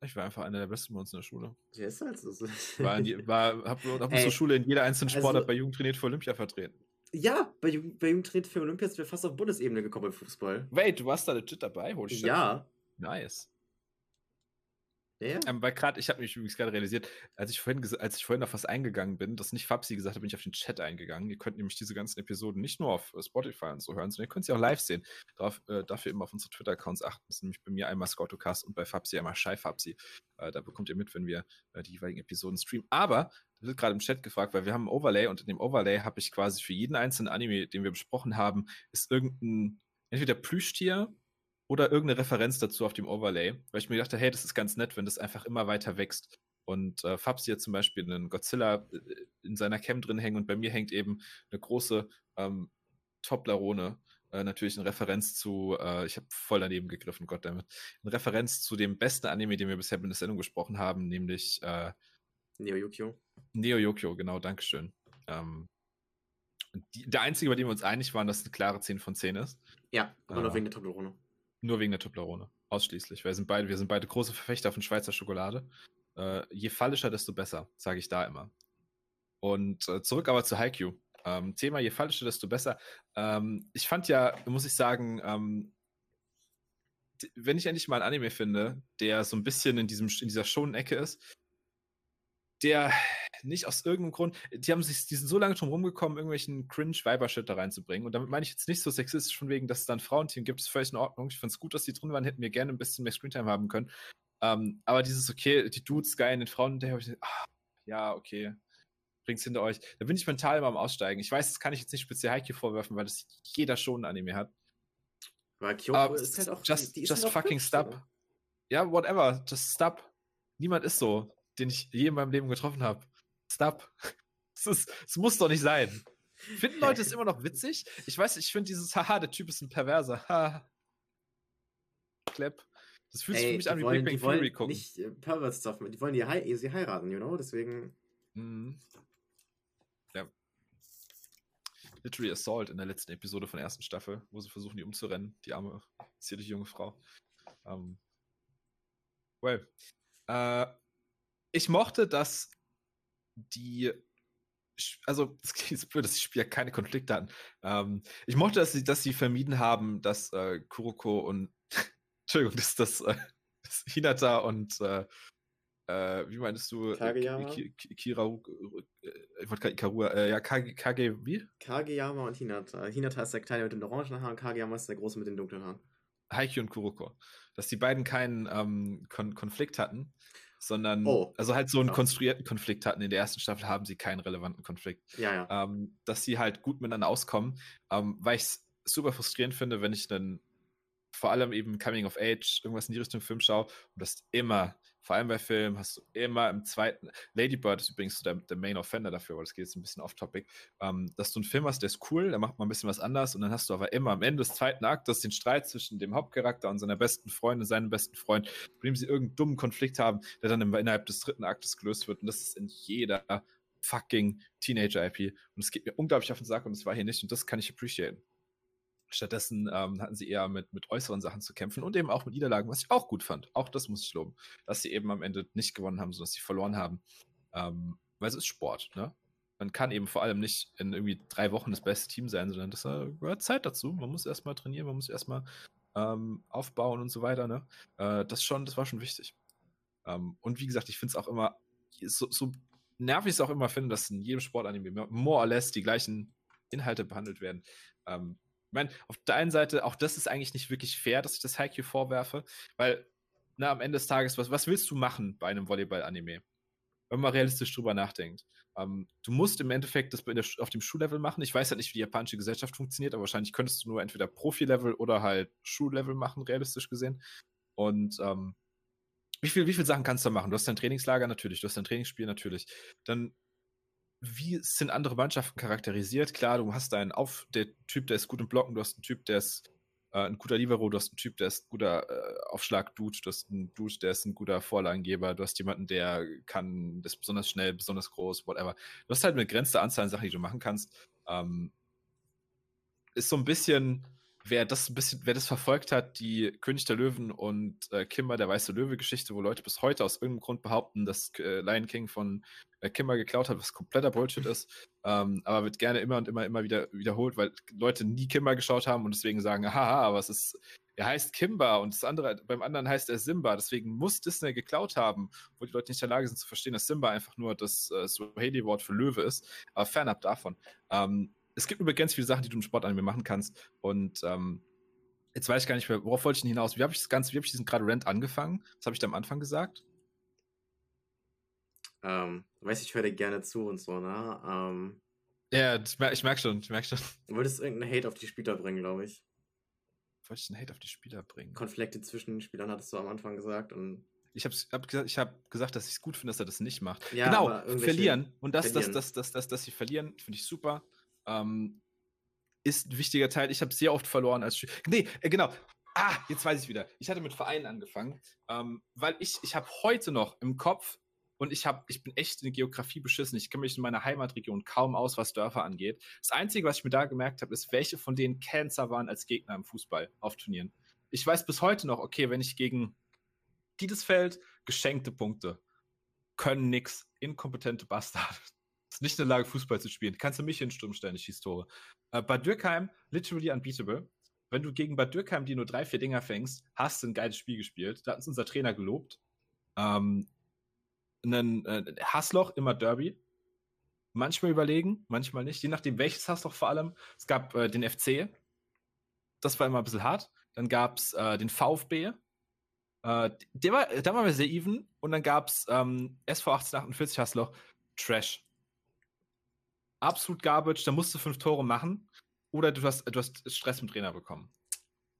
Ich war einfach einer der Besten bei uns in der Schule. Ja, ist halt so. War, die, war hab, hab unsere Schule in jeder einzelnen Sportart also, bei Jugend trainiert für Olympia vertreten. Ja, bei, bei Jugend trainiert für Olympia sind wir fast auf Bundesebene gekommen im Fußball. Wait, du warst da legit dabei? Holy shit. Ja. Nice. Ja. Ähm, weil gerade, ich habe mich übrigens gerade realisiert, als ich vorhin als ich vorhin auf was eingegangen bin, das nicht Fabsi gesagt hat, bin ich auf den Chat eingegangen. Ihr könnt nämlich diese ganzen Episoden nicht nur auf äh, Spotify und so hören, sondern ihr könnt sie auch live sehen. Darauf, äh, dafür eben auf unsere Twitter-Accounts achten. Das ist nämlich bei mir einmal Scoutocast und bei Fabsi einmal Shy Fabsi. Äh, da bekommt ihr mit, wenn wir äh, die jeweiligen Episoden streamen. Aber, da wird gerade im Chat gefragt, weil wir haben ein Overlay und in dem Overlay habe ich quasi für jeden einzelnen Anime, den wir besprochen haben, ist irgendein entweder Plüschtier oder irgendeine Referenz dazu auf dem Overlay, weil ich mir dachte, hey, das ist ganz nett, wenn das einfach immer weiter wächst. Und äh, Fabs hier zum Beispiel einen Godzilla äh, in seiner Cam drin hängen und bei mir hängt eben eine große ähm, Toblerone. Äh, natürlich in Referenz zu, äh, ich habe voll daneben gegriffen, Goddammit. In Referenz zu dem besten Anime, den wir bisher in der Sendung gesprochen haben, nämlich äh, Neo Yukio. Neo Yokio, genau, Dankeschön. Ähm, die, der einzige, bei dem wir uns einig waren, dass es eine klare 10 von 10 ist. Ja, aber nur wegen der Toblerone. Nur wegen der Toblerone. Ausschließlich. Wir sind beide, wir sind beide große Verfechter von Schweizer Schokolade. Äh, je fallischer, desto besser, sage ich da immer. Und äh, zurück aber zu Haikyuu. Ähm, Thema je fallischer, desto besser. Ähm, ich fand ja, muss ich sagen, ähm, wenn ich endlich mal ein Anime finde, der so ein bisschen in, diesem, in dieser schonen Ecke ist, der nicht aus irgendeinem Grund, die haben sich, die sind so lange drum rumgekommen, irgendwelchen Cringe-Weiber-Shit da reinzubringen. Und damit meine ich jetzt nicht so sexistisch von wegen, dass es da ein Frauenteam gibt, ist völlig in Ordnung. Ich fand es gut, dass die drin waren, hätten wir gerne ein bisschen mehr Screentime haben können. Ähm, aber dieses, okay, die Dudes geil in den Frauen, der habe ich, ah, ja, okay, bringt's hinter euch. Da bin ich mental immer am Aussteigen. Ich weiß, das kann ich jetzt nicht speziell Heike vorwerfen, weil das jeder schon ein Anime hat. Weil Kyoko ist halt auch. Just, die, die just halt auch fucking stop. Ja, whatever. Just stop. Niemand ist so, den ich je in meinem Leben getroffen habe. Stop. [LAUGHS] Es, muss doch nicht sein. Finden Leute es [LAUGHS] immer noch witzig? Ich weiß, ich finde dieses [LAUGHS] Haha, der Typ ist ein Perverser. Ha. Klepp. Das fühlt sich für mich an wie wollen, Big Bang Theory gucken. nicht äh, Pervert-Stuff mit. Die wollen die hei sie heiraten, you know? Deswegen. Mhm. Ja. Literally Assault in der letzten Episode von der ersten Staffel, wo sie versuchen, die umzurennen, die arme, zierliche junge Frau. Ähm, well. Äh, ich mochte, dass die. Also, [LAUGHS] es jetzt blöd, dass die Spieler keine Konflikte hatten. Ähm, ich mochte, dass sie, dass sie vermieden haben, dass äh, Kuroko und. [LAUGHS] Entschuldigung, dass das, äh, [LAUGHS] dass Hinata und. Äh, äh, wie meinst du? äh, Kageyama? Ki- Ki- Kira, äh, ich wollte gerade Ikarua, äh, ja, Kage, Kage, wie? Kageyama und Hinata. Hinata ist der Kleine mit den orangen Haaren, Kageyama ist der Große mit den dunklen Haaren. Haikyuu und Kuroko. Dass die beiden keinen ähm, Kon Konflikt hatten, sondern Oh, also halt so einen konstruierten Konflikt hatten. In der ersten Staffel haben sie keinen relevanten Konflikt. Ja, ja. Ähm, dass sie halt gut miteinander auskommen, ähm, weil ich es super frustrierend finde, wenn ich dann vor allem eben Coming of Age, irgendwas in die Richtung Film schaue und das immer, vor allem bei Filmen, hast du immer im zweiten, Lady Bird ist übrigens so der, der Main Offender dafür, weil das geht jetzt ein bisschen off-topic, ähm, dass du einen Film hast, der ist cool, der macht mal ein bisschen was anders und dann hast du aber immer am Ende des zweiten Aktes den Streit zwischen dem Hauptcharakter und seiner besten Freundin, seinem besten Freund, mit dem sie irgendeinen dummen Konflikt haben, der dann innerhalb des dritten Aktes gelöst wird und das ist in jeder fucking Teenager-IP und es geht mir unglaublich auf den Sack und es war hier nicht und das kann ich appreciaten. Stattdessen ähm, hatten sie eher mit, mit äußeren Sachen zu kämpfen und eben auch mit Niederlagen, was ich auch gut fand. Auch das muss ich loben, dass sie eben am Ende nicht gewonnen haben, sondern dass sie verloren haben. Ähm, weil es ist Sport, ne? Man kann eben vor allem nicht in irgendwie drei Wochen das beste Team sein, sondern das äh, gehört Zeit dazu. Man muss erstmal trainieren, man muss erstmal ähm, aufbauen und so weiter, ne? Äh, das schon, das war schon wichtig. Ähm, und wie gesagt, ich finde es auch immer, so, so nervig es auch immer finde, dass in jedem Sportanime more or less die gleichen Inhalte behandelt werden. Ähm, ich meine, auf der einen Seite, auch das ist eigentlich nicht wirklich fair, dass ich das Haikyuu vorwerfe, weil na, am Ende des Tages, was, was willst du machen bei einem Volleyball-Anime? Wenn man realistisch drüber nachdenkt. Ähm, du musst im Endeffekt das auf dem Schullevel machen. Ich weiß halt nicht, wie die japanische Gesellschaft funktioniert, aber wahrscheinlich könntest du nur entweder Profi-Level oder halt Schullevel machen, realistisch gesehen. Und ähm, wie viel, wie viel Sachen kannst du machen? Du hast dein Trainingslager natürlich, du hast dein Trainingsspiel natürlich. Dann, wie sind andere Mannschaften charakterisiert? Klar, du hast einen Auf, der Typ, der ist gut im Blocken, du hast einen Typ, der ist äh, ein guter Libero, du hast einen Typ, der ist ein guter äh, Aufschlag-Dude, du hast einen Dude, der ist ein guter Vorlagengeber, du hast jemanden, der kann, das besonders schnell, besonders groß, whatever. Du hast halt eine begrenzte Anzahl an Sachen, die du machen kannst. Ähm, ist so ein bisschen, wer das ein bisschen, wer das verfolgt hat, die König der Löwen und äh, Kimber der weiße Löwe-Geschichte, wo Leute bis heute aus irgendeinem Grund behaupten, dass äh, Lion King von äh, Kimber geklaut hat, was kompletter Bullshit ist, ähm, aber wird gerne immer und immer immer wieder wiederholt, weil Leute nie Kimber geschaut haben und deswegen sagen, haha, aber es ist, er heißt Kimber und das andere, beim anderen heißt er Simba, deswegen muss Disney geklaut haben, wo die Leute nicht in der Lage sind zu verstehen, dass Simba einfach nur das äh, Swahili-Wort für Löwe ist, aber fernab davon. Ähm, es gibt übrigens viele Sachen, die du im Sportanime machen kannst. Und ähm, jetzt weiß ich gar nicht mehr, worauf wollte ich denn hinaus? Wie habe ich das Ganze, wie habe ich diesen gerade Rant angefangen? Was habe ich da am Anfang gesagt? Ähm, weiß ich, höre dir gerne zu und so, ne? Ähm, Ja, ich merke ich merk schon, ich merke schon. du wolltest irgendeinen Hate auf die Spieler bringen, glaube ich. Wollte ich einen Hate auf die Spieler bringen? Konflikte zwischen den Spielern hattest du am Anfang gesagt und Ich habe hab gesagt, ich hab gesagt, dass ich es gut finde, dass er das nicht macht. Ja, genau, verlieren. Und das, verlieren. Das, das, das, das, dass sie verlieren, finde ich super. Ähm, ist ein wichtiger Teil. Ich habe sehr oft verloren als Schüler. Nee, äh, genau. Ah, jetzt weiß ich wieder. Ich hatte mit Vereinen angefangen, ähm, weil ich, ich habe heute noch im Kopf und ich, hab, ich bin echt in Geografie beschissen. Ich kenne mich in meiner Heimatregion kaum aus, was Dörfer angeht. Das Einzige, was ich mir da gemerkt habe, ist, welche von denen Cancer waren als Gegner im Fußball auf Turnieren. Ich weiß bis heute noch, okay, wenn ich gegen Dietesfeld geschenkte Punkte, können nix, inkompetente Bastard. [LAUGHS] Ist nicht in der Lage, Fußball zu spielen. Kannst du mich in den Sturm stellen, ich schieß Tore. Äh, Bad Dürkheim, literally unbeatable. Wenn du gegen Bad Dürkheim die nur drei, vier Dinger fängst, hast du ein geiles Spiel gespielt. Da hat uns unser Trainer gelobt. Ähm, einen äh, Hassloch, immer Derby. Manchmal überlegen, manchmal nicht. Je nachdem, welches Hassloch vor allem. Es gab äh, den FC. Das war immer ein bisschen hart. Dann gab es äh, den VfB. Äh, der war, da waren wir sehr even. Und dann gab es ähm, SV 1848 Hassloch. Trash. Absolut garbage. Da musst du fünf Tore machen. Oder du hast, du hast Stress mit Trainer bekommen.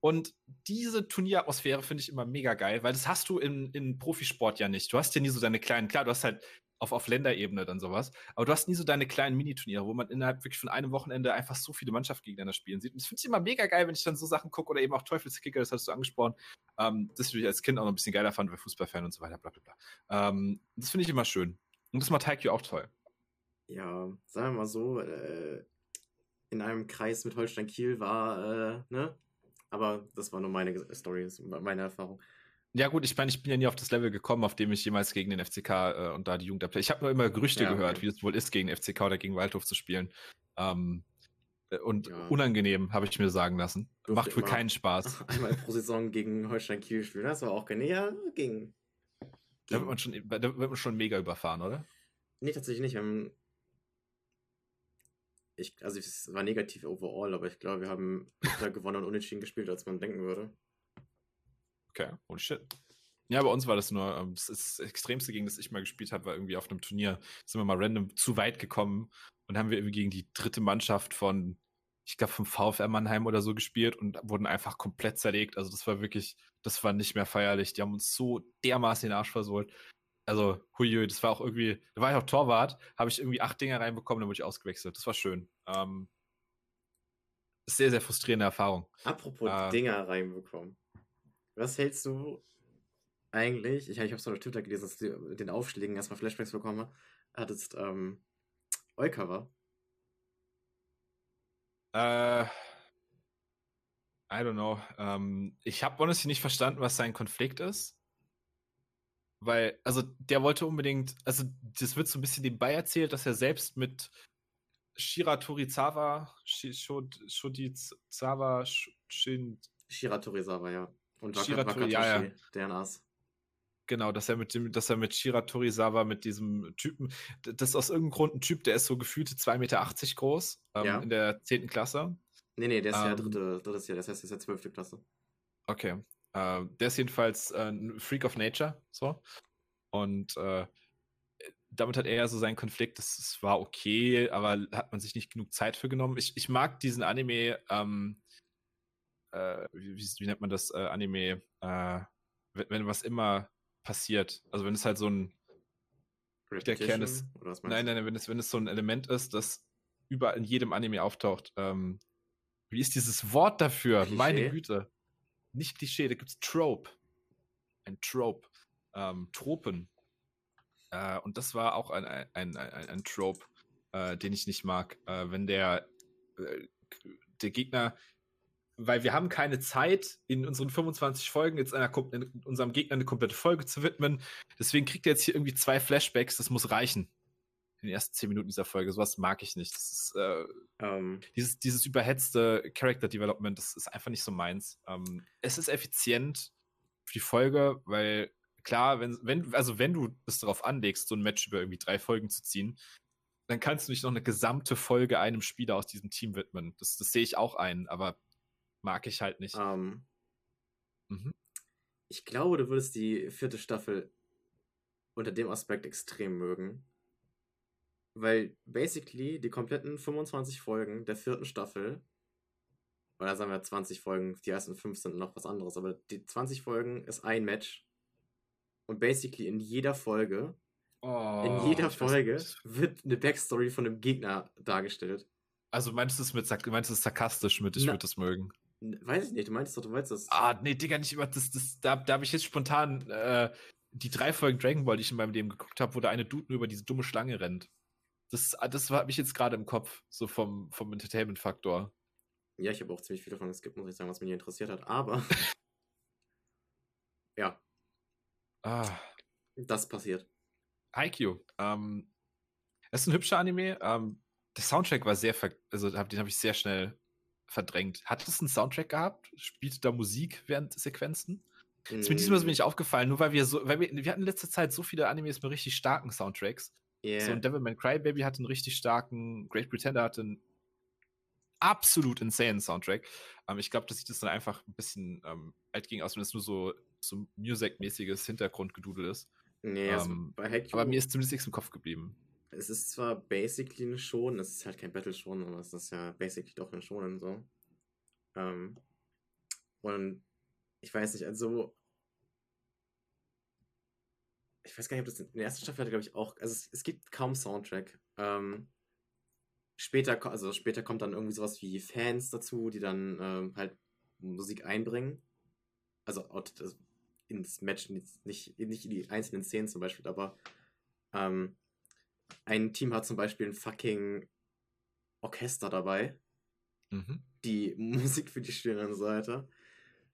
Und diese Turnieratmosphäre finde ich immer mega geil, weil das hast du in, in Profisport ja nicht. Du hast ja nie so deine kleinen, klar, du hast halt auf, auf Länderebene dann sowas, aber du hast nie so deine kleinen Miniturniere, wo man innerhalb wirklich von einem Wochenende einfach so viele Mannschaften gegeneinander spielen sieht. Und das finde ich immer mega geil, wenn ich dann so Sachen gucke oder eben auch Teufelskicker, das hast du angesprochen, ähm, das ich als Kind auch noch ein bisschen geiler fand, weil Fußballfan und so weiter, bla bla bla. Ähm, das finde ich immer schön. Und das macht Haikyuu auch toll. Ja, sagen wir mal so, äh, in einem Kreis mit Holstein Kiel war, äh, ne, aber das war nur meine Story, meine Erfahrung. Ja, gut, ich meine, ich bin ja nie auf das Level gekommen, auf dem ich jemals gegen den FCK äh, und da die Jugend Ich habe nur immer Gerüchte ja, gehört, okay. wie es wohl ist, gegen FCK oder gegen Waldhof zu spielen. Ähm, äh, und ja. unangenehm, habe ich mir sagen lassen. Durfte Macht wohl keinen Spaß. [LAUGHS] Einmal pro Saison gegen Holstein Kiel spielen, das war auch gerne. Ja, gegen. Da wird, man schon, da wird man schon mega überfahren, oder? Nee, tatsächlich nicht. Wir haben ich, also es war negativ overall, aber ich glaube, wir haben öfter [LAUGHS] gewonnen und unentschieden gespielt, als man denken würde. Okay, holy shit. Ja, bei uns war das nur, ähm, das Extremste, gegen das ich mal gespielt habe, war irgendwie auf einem Turnier, sind wir mal random zu weit gekommen und haben wir irgendwie gegen die dritte Mannschaft von, ich glaube, vom VfR Mannheim oder so gespielt und wurden einfach komplett zerlegt. Also das war wirklich, das war nicht mehr feierlich. Die haben uns so dermaßen den Arsch versohlt also, huiui, das war auch irgendwie, da war ich auch Torwart, habe ich irgendwie acht Dinger reinbekommen, dann wurde ich ausgewechselt. Das war schön. Ähm, sehr, sehr frustrierende Erfahrung. Apropos äh, Dinger reinbekommen. Was hältst du eigentlich? Ich, ich habe es auf Twitter gelesen, dass du den Aufschlägen erstmal Flashbacks bekommen hattest. Ähm, Eucover. Äh, I don't know. Ähm, ich habe honestly nicht verstanden, was sein Konflikt ist. Weil, also der wollte unbedingt, also das wird so ein bisschen nebenbei erzählt, dass er selbst mit Shira Torizawa, Shodizawa, Shin. Shira Torizawa, ja. Und Shira Tori, ja, ja. deren Ass. Genau, dass er mit dem, dass er mit Shira Torizawa, mit diesem Typen, das ist aus irgendeinem Grund ein Typ, der ist so gefühlte 2,80 Meter groß, ähm, ja. in der 10. Klasse. Nee, nee, der ist ähm, ja dritte, drittes Jahr, das heißt, der ist ja 12. Klasse. Okay. Äh, der ist jedenfalls äh, ein Freak of Nature, so. Und äh, damit hat er ja so seinen Konflikt, das, das, war okay, aber hat man sich nicht genug Zeit für genommen. Ich, ich mag diesen Anime, ähm, äh, wie, wie, nennt man das, äh, Anime, äh, wenn, wenn, was immer passiert. Also wenn es halt so ein der Kern ist. Nein, nein, nein, wenn es, wenn es so ein Element ist, das überall in jedem Anime auftaucht. Ähm, wie ist dieses Wort dafür? Klischee? Meine Güte nicht Klischee, da gibt es Trope. Ein Trope. Ähm, Tropen. Äh, und das war auch ein, ein, ein, ein Trope, äh, den ich nicht mag. Äh, wenn der, äh, der Gegner, weil wir haben keine Zeit, in unseren 25 Folgen jetzt einer, in unserem Gegner eine komplette Folge zu widmen. Deswegen kriegt er jetzt hier irgendwie zwei Flashbacks, das muss reichen in den ersten zehn Minuten dieser Folge. Sowas mag ich nicht. Ist, äh, um. Ähm. dieses, dieses überhetzte Character Development, das ist einfach nicht so meins. Ähm, es ist effizient für die Folge, weil klar, wenn, wenn, also wenn du es darauf anlegst, so ein Match über irgendwie drei Folgen zu ziehen, dann kannst du nicht noch eine gesamte Folge einem Spieler aus diesem Team widmen. Das, das sehe ich auch ein, aber mag ich halt nicht. Um. Ähm. Mhm. Ich glaube, du würdest die vierte Staffel unter dem Aspekt extrem mögen. Weil basically die kompletten 25 Folgen der vierten Staffel, oder sagen wir 20 Folgen, die ersten 5 sind noch was anderes, aber die 20 Folgen ist ein Match. Und basically in jeder Folge, oh, in jeder Folge wird eine Backstory von einem Gegner dargestellt. Also meinst du es mit meinst du es sarkastisch mit, ich würde das mögen? Weiß ich nicht, du meinst doch, du meinst das. Ah, nee, Digga, nicht über das, das, da, da habe ich jetzt spontan äh, die drei Folgen Dragon Ball, die ich in meinem Leben geguckt habe, wo da eine Dude nur über diese dumme Schlange rennt. Das, das habe ich jetzt gerade im Kopf, so vom, vom Entertainment-Faktor. Ja, ich habe auch ziemlich viel davon geskippt, muss ich sagen, was mich nicht interessiert hat, aber. [LAUGHS] ja. Ah. Das passiert. Haikyuu. Ähm, es ist ein hübscher Anime. Ähm, der Soundtrack war sehr, also den habe ich sehr schnell verdrängt. Hat es einen Soundtrack gehabt? Spielte da Musik während Sequenzen? Mm. Ist mir diesmal so wenig aufgefallen, nur weil wir so, weil wir, wir hatten in letzter Zeit so viele Animes mit richtig starken Soundtracks. Yeah. So ein Devilman Crybaby hatte einen richtig starken, Great Pretender hatte einen absolut insane Soundtrack. Ähm, ich glaube, dass sich das dann einfach ein bisschen ähm, alt ging, aus wenn es nur so, so Music-mäßiges Hintergrundgedudel ist. Nee, also ähm, bei Haikyuu, aber mir ist zumindest nichts im Kopf geblieben. Es ist zwar basically eine Shonen, es ist halt kein Battle Shonen, aber es ist ja basically doch eine Shonen so. Ähm, und ich weiß nicht, also ich weiß gar nicht, ob das in der ersten Staffel hatte, glaube ich, auch, also es, es gibt kaum Soundtrack. Ähm, später, also später kommt dann irgendwie sowas wie Fans dazu, die dann ähm, halt Musik einbringen. Also, also ins Match, nicht, nicht in die einzelnen Szenen zum Beispiel, aber ähm, ein Team hat zum Beispiel ein fucking Orchester dabei, mhm. die [LAUGHS] Musik für die spielen und so weiter.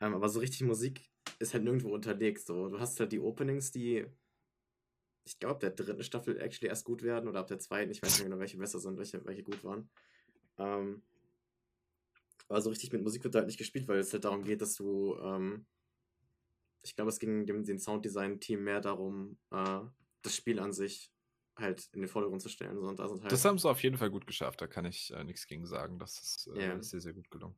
Ähm, aber so richtig Musik ist halt nirgendwo unterlegt. So. Du hast halt die Openings, die ich glaube, der dritten Staffel actually erst gut werden oder ab der zweiten. Ich weiß nicht genau, welche besser sind, welche, welche gut waren. Ähm, aber so richtig mit Musik wird da halt nicht gespielt, weil es halt darum geht, dass du. Ähm, ich glaube, es ging dem, dem Sounddesign-Team mehr darum, äh, das Spiel an sich halt in den Vordergrund zu stellen. So, und da halt das haben sie auf jeden Fall gut geschafft, da kann ich äh, nichts gegen sagen. Das ist äh, yeah. sehr, sehr gut gelungen.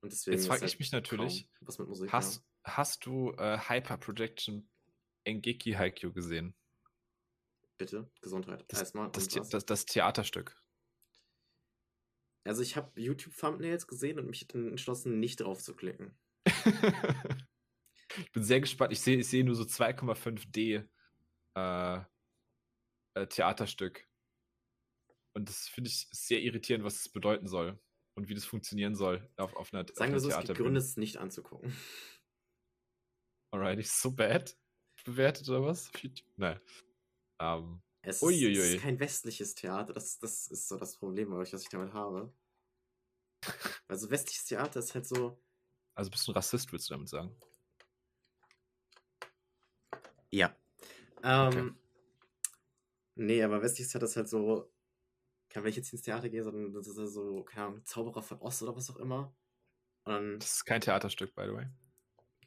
Und deswegen Jetzt frage halt ich mich natürlich, was mit Musik, hast, ja. hast du äh, Hyper Projection Engeki Haikyuu gesehen? Bitte, Gesundheit. Das, Erstmal. Das, das, das, Theaterstück. Also ich habe YouTube-Thumbnails gesehen und mich dann entschlossen, nicht drauf zu klicken. [LAUGHS] ich bin sehr gespannt. Ich sehe ich seh nur so 2,5D äh, äh, Theaterstück. Und das finde ich sehr irritierend, was es bedeuten soll und wie das funktionieren soll auf, auf einer Sagen wir so, es gibt Gründe, es nicht anzugucken. Alright, ist [LAUGHS] so bad bewertet oder was? Nein. Ähm, es, ist, es, ist, kein westliches Theater, das, das ist so das Problem, was ich damit habe. Also westliches Theater ist halt so. Also bist du ein Rassist, willst du damit sagen? Ja. Ähm, okay. Nee, aber westliches Theater ist halt so. Kann, wenn ich jetzt ins Theater gehe, sondern das ist halt so, keine Ahnung, Zauberer von Ost oder was auch immer. Und das ist kein Theaterstück, by the way.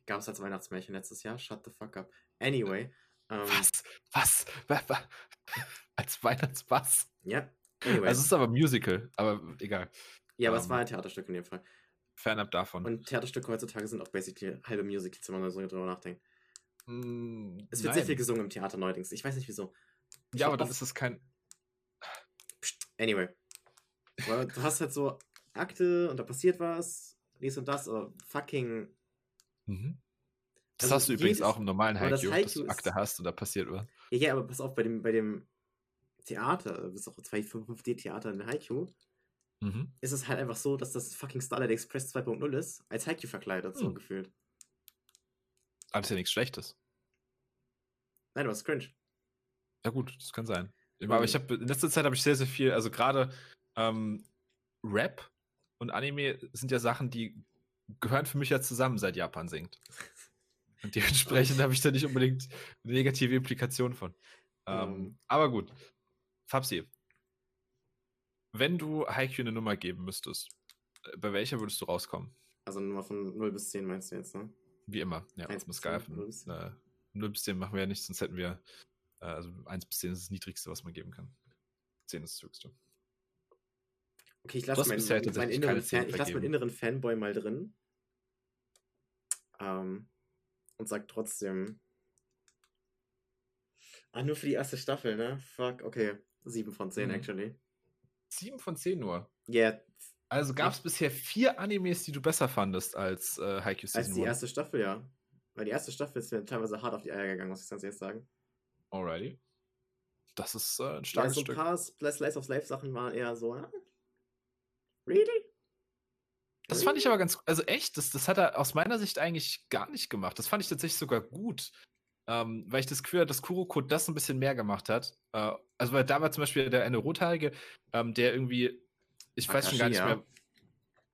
Gab es als Weihnachtsmärchen letztes Jahr. Shut the fuck up. Anyway. Ähm, was? Was? was? [LAUGHS] Als Weihnachtsbass? Ja. Anyway. Also es ist aber Musical, aber egal. Ja, aber um, es ähm, war ein Theaterstück in dem Fall. Fernab davon. Und Theaterstücke heutzutage sind auch basically halbe Musicals, wenn man so drüber nachdenkt. Mm, es wird nein. sehr viel gesungen im Theater neuerdings. Ich weiß nicht wieso. Ich ja, aber dann ist es kein. Anyway. du hast halt so Akte und da passiert was, dies und das, aber fucking. Mhm. Das also hast du übrigens auch im normalen Haiku, dass du Akte hast und da passiert was. Ja, ja, aber pass auf, bei dem, bei dem Theater, das ist auch 2.5D-Theater in Haiku, mhm. ist es halt einfach so, dass das fucking Starlight Express 2.0 ist, als Haiku verkleidet, mhm. so hm. gefühlt. Aber das ist ja nichts Schlechtes. Nein, du hast cringe. Ja gut, das kann sein. Aber ich habe in letzter Zeit habe ich sehr, sehr viel, also gerade ähm, Rap und Anime sind ja Sachen, die gehören für mich ja zusammen, seit Japan singt. [LAUGHS] Und dementsprechend habe ich da nicht unbedingt eine negative Implikation von. Ähm, mhm. Aber gut. Fabsi, wenn du Haikyuu eine Nummer geben müsstest, äh, bei welcher würdest du rauskommen? Also eine Nummer von 0 bis 10 meinst du jetzt, ne? Wie immer, ja. 1 bis 10, 0 bis 10. Äh, 0 bis 10 machen wir ja nicht, sonst hätten wir, äh, also 1 bis 10 ist das niedrigste, was man geben kann. 10 ist das höchste. Okay, ich lasse meinen, meinen, inneren, Fan, lass meinen inneren Fanboy mal drin. Ähm, und sagt trotzdem. Ah, nur für die erste Staffel, ne? Fuck, okay. 7 von 10, mhm. actually. 7 von 10 nur? Ja. Yeah. Also gab es bisher vier Animes, die du besser fandest als äh, Haikyuu Season Als die 1? erste Staffel, ja. Weil die erste Staffel ist mir teilweise hart auf die Eier gegangen, muss ich ganz ehrlich sagen. Alrighty. Das ist äh, ein starkes ja, so ein paar Slice of Life Sachen waren eher so, ja? Really? Das fand ich aber ganz, also echt, das, das hat er aus meiner Sicht eigentlich gar nicht gemacht. Das fand ich tatsächlich sogar gut, ähm, weil ich das Gefühl hatte, dass Kuroko das ein bisschen mehr gemacht hat. Äh, also, weil da war zum Beispiel der eine Rothaarige, ähm, der irgendwie, ich weiß schon gar nicht Akashi, mehr.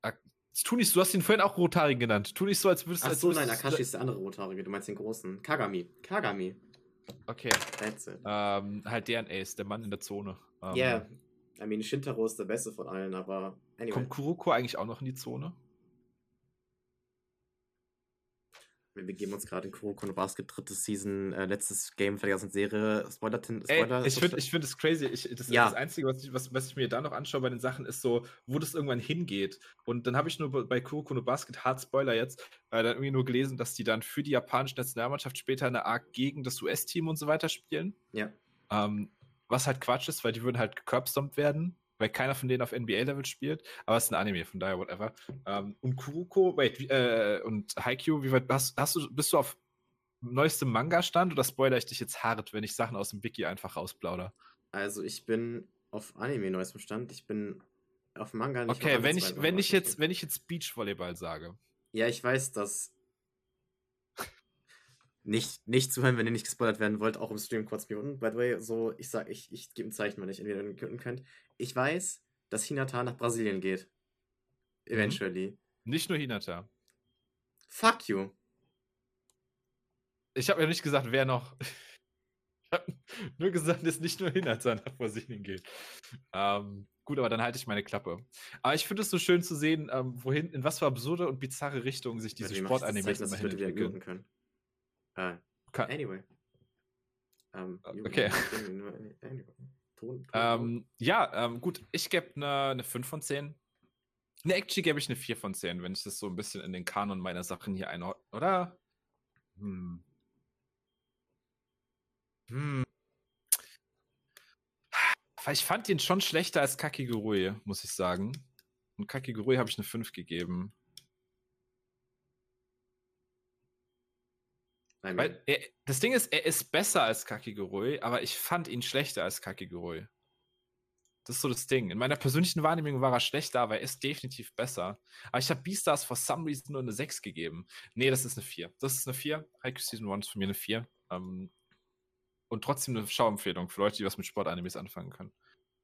Ak- Tu nicht, du hast ihn vorhin auch Rothaarigen genannt. Tu nicht so, als würdest Ach als so, nein, du- Akashi ist der andere Rothaarige. Du meinst den großen. Kagami. Kagami. Okay. That's it. Ähm, halt deren Ace, der Mann in der Zone. Ähm, Yeah. I mean, Shintaro ist der beste von allen, aber anyway. Kommt Kuroko eigentlich auch noch in die Zone? Wir begeben uns gerade in Kuroko no Basket, dritte Season, äh, letztes Game für die ganze Serie. Spoiler, Spoiler Ey, ich finde ich find es crazy. Ich, das, Ja. das Einzige, was ich, was, was ich mir da noch anschaue bei den Sachen, ist so, wo das irgendwann hingeht. Und dann habe ich nur bei- bei Kuroko no Basket, hart Spoiler jetzt, äh, dann irgendwie nur gelesen, dass die dann für die japanische Nationalmannschaft später eine Art gegen das US-Team und so weiter spielen. Ja. Ähm, was halt Quatsch ist, weil die würden halt gecurbstompt werden, weil keiner von denen auf NBA-Level spielt. Aber es ist ein Anime, von daher whatever. Ähm, und Kuroko, wait, wie- äh, und Haikyuu, wie weit hast, hast du, bist du auf neuestem Manga-Stand oder spoiler ich dich jetzt hart, wenn ich Sachen aus dem Wiki einfach rausplauder? Also, ich bin auf Anime neuestem Stand. Ich bin auf Manga nicht Okay, wenn ich, wenn ich jetzt, wenn ich jetzt Beachvolleyball sage. Ja, ich weiß, dass. Nicht, nicht zuhören, wenn ihr nicht gespoilert werden wollt, auch im Stream kurz muten. By the way, so, ich sag, ich, ich gebe ein Zeichen, wenn ich entweder muten könnt. Ich weiß, dass Hinata nach Brasilien geht. Mhm. Eventually. Nicht nur Hinata. Fuck you. Ich habe ja nicht gesagt, wer noch. [LAUGHS] Ich habe nur gesagt, dass nicht nur Hinata nach Brasilien geht. Ähm, gut, aber dann halte ich meine Klappe. Aber ich finde es so schön zu sehen, ähm, wohin, in was für absurde und bizarre Richtungen sich diese muten entwickeln. Äh, anyway. Ähm, Äh, okay. anyway. Ton, Ton, Ähm, ja, ähm, gut, ich gebe eine, eine 5 von 10. Ne, actually gebe ich eine 4 von 10, wenn ich das so ein bisschen in den Kanon meiner Sachen hier einordne, oder? Hm. Hm. Ich fand ihn schon schlechter als Kakigurui, muss ich sagen. Und Kakigurui habe ich eine 5 gegeben. Mean, Weil er, das Ding ist, er ist besser als Kakigurui, aber ich fand ihn schlechter als Kakigurui. Das ist so das Ding. In meiner persönlichen Wahrnehmung war er schlechter, aber er ist definitiv besser. Aber ich habe Beastars for some reason nur eine 6 gegeben. Nee, das ist eine 4. Das ist eine 4. Haiku Season 1 ist von mir eine 4. Ähm, und trotzdem eine Schauempfehlung für Leute, die was mit Sportanimes anfangen können.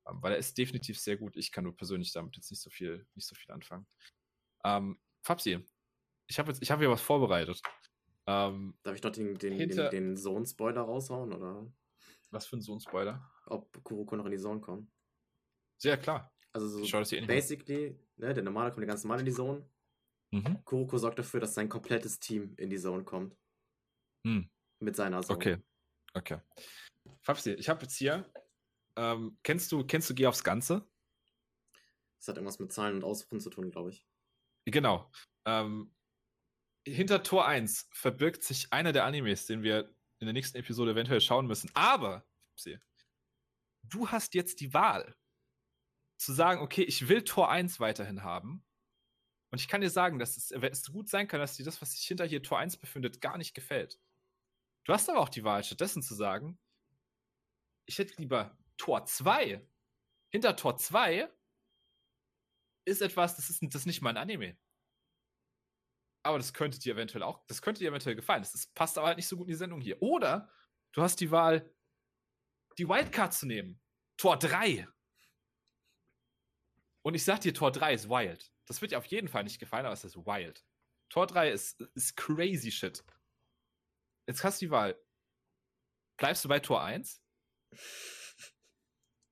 Ähm, weil er ist definitiv sehr gut. Ich kann nur persönlich damit jetzt nicht so viel, nicht so viel anfangen. Ähm, Fabsi, ich habe habe hier was vorbereitet. Ähm, darf ich noch den, den, hinter- den, den Zone-Spoiler raushauen? Oder was für ein Sohn-Spoiler? ob Kuroko noch in die Zone kommt? Sehr klar. Also so Ich schaue das hier eh basically, ne, der Normale kommt ganz normal in die Zone. Mhm. Kuroko sorgt dafür, dass sein komplettes Team in die Zone kommt. Hm. Mit seiner Zone. Okay. Okay. Fabsi, ich habe jetzt hier. Ähm, kennst du, kennst du Geh aufs Ganze? Das hat irgendwas mit Zahlen und Ausrufen zu tun, glaube ich. Genau. Ähm, hinter Tor 1 verbirgt sich einer der Animes, den wir in der nächsten Episode eventuell schauen müssen. Aber, du hast jetzt die Wahl zu sagen, okay, ich will Tor 1 weiterhin haben. Und ich kann dir sagen, dass es, es gut sein kann, dass dir das, was sich hinter hier Tor 1 befindet, gar nicht gefällt. Du hast aber auch die Wahl, stattdessen zu sagen, ich hätte lieber Tor 2. Hinter Tor 2 ist etwas, das ist, das ist nicht mal ein Anime. Aber das könnte dir eventuell auch, das könnte dir eventuell gefallen. Das ist, passt aber halt nicht so gut in die Sendung hier. Oder du hast die Wahl, die Wildcard zu nehmen. Tor 3. Und ich sag dir, Tor 3 ist wild. Das wird dir auf jeden Fall nicht gefallen, aber es ist wild. Tor 3 ist, ist crazy shit. Jetzt hast du die Wahl. Bleibst du bei Tor 1?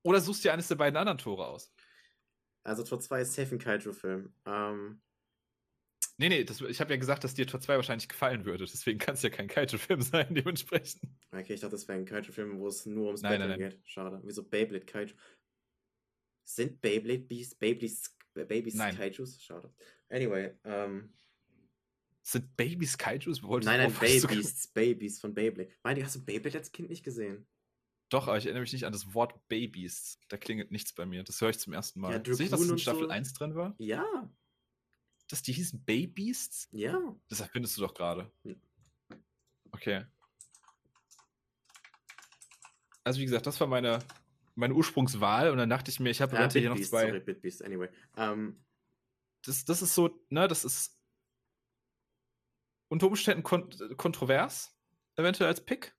Oder suchst dir eines der beiden anderen Tore aus? Also Tor 2 ist safe ein Kaiju-Film. Ähm, Nee, nee, das, ich habe ja gesagt, dass dir Tor 2 wahrscheinlich gefallen würde. Deswegen kann es ja kein Kaiju-Film [LAUGHS] sein, dementsprechend. okay, ich dachte, das wäre ein Kaiju-Film, wo es nur ums Nein, Battlen nein, geht. Schade. Wieso Beyblade Kaiju? Sind Beyblade Beasts, Babys, Babys Nein. Kaijus? Schade. Anyway, ähm, Sind Babys Kaijus? Wolltest nein, nein, Babies, Babys von Beyblade. Meine, hast du Beyblade als Kind nicht gesehen? Doch, aber ich erinnere mich nicht an das Wort Babys. Da klingelt nichts bei mir. Das höre ich zum ersten Mal. Ja, Sehe ich, dass es in Staffel so. 1 drin war? Ja, Dass die hießen Babybeasts? ja. Das erfindest du doch gerade. Okay. Also wie gesagt, das war meine meine Ursprungswahl und dann dachte ich mir, ich habe eventuell hier noch zwei. sorry, Bitbeast, anyway. Ähm, Das, das ist so, ne, das ist unter Umständen kon kontrovers, eventuell als Pick.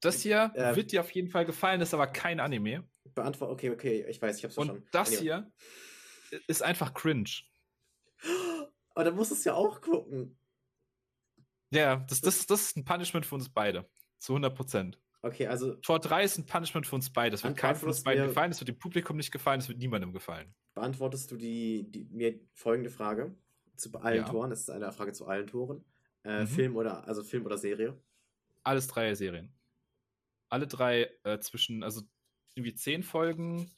Das hier Äh, wird dir auf jeden Fall gefallen, ist aber kein Anime. beantworte, okay, okay, ich weiß, ich hab's Und verstanden. das Anyway. hier ist einfach cringe. Aber dann musst du es ja auch gucken. Ja, das, das, das ist ein Punishment für uns beide. Zu 100 Prozent. Okay, also Tor 3 ist ein Punishment für uns beide. Das wird keinem von uns beiden gefallen, das wird dem Publikum nicht gefallen, das wird niemandem gefallen. beantwortest du die, die mir folgende Frage zu allen Ja. Toren. Das ist eine Frage zu allen Toren. Äh, Mhm. Film oder also Film oder Serie. Alles drei Serien. Alle drei äh, zwischen, also irgendwie zehn Folgen,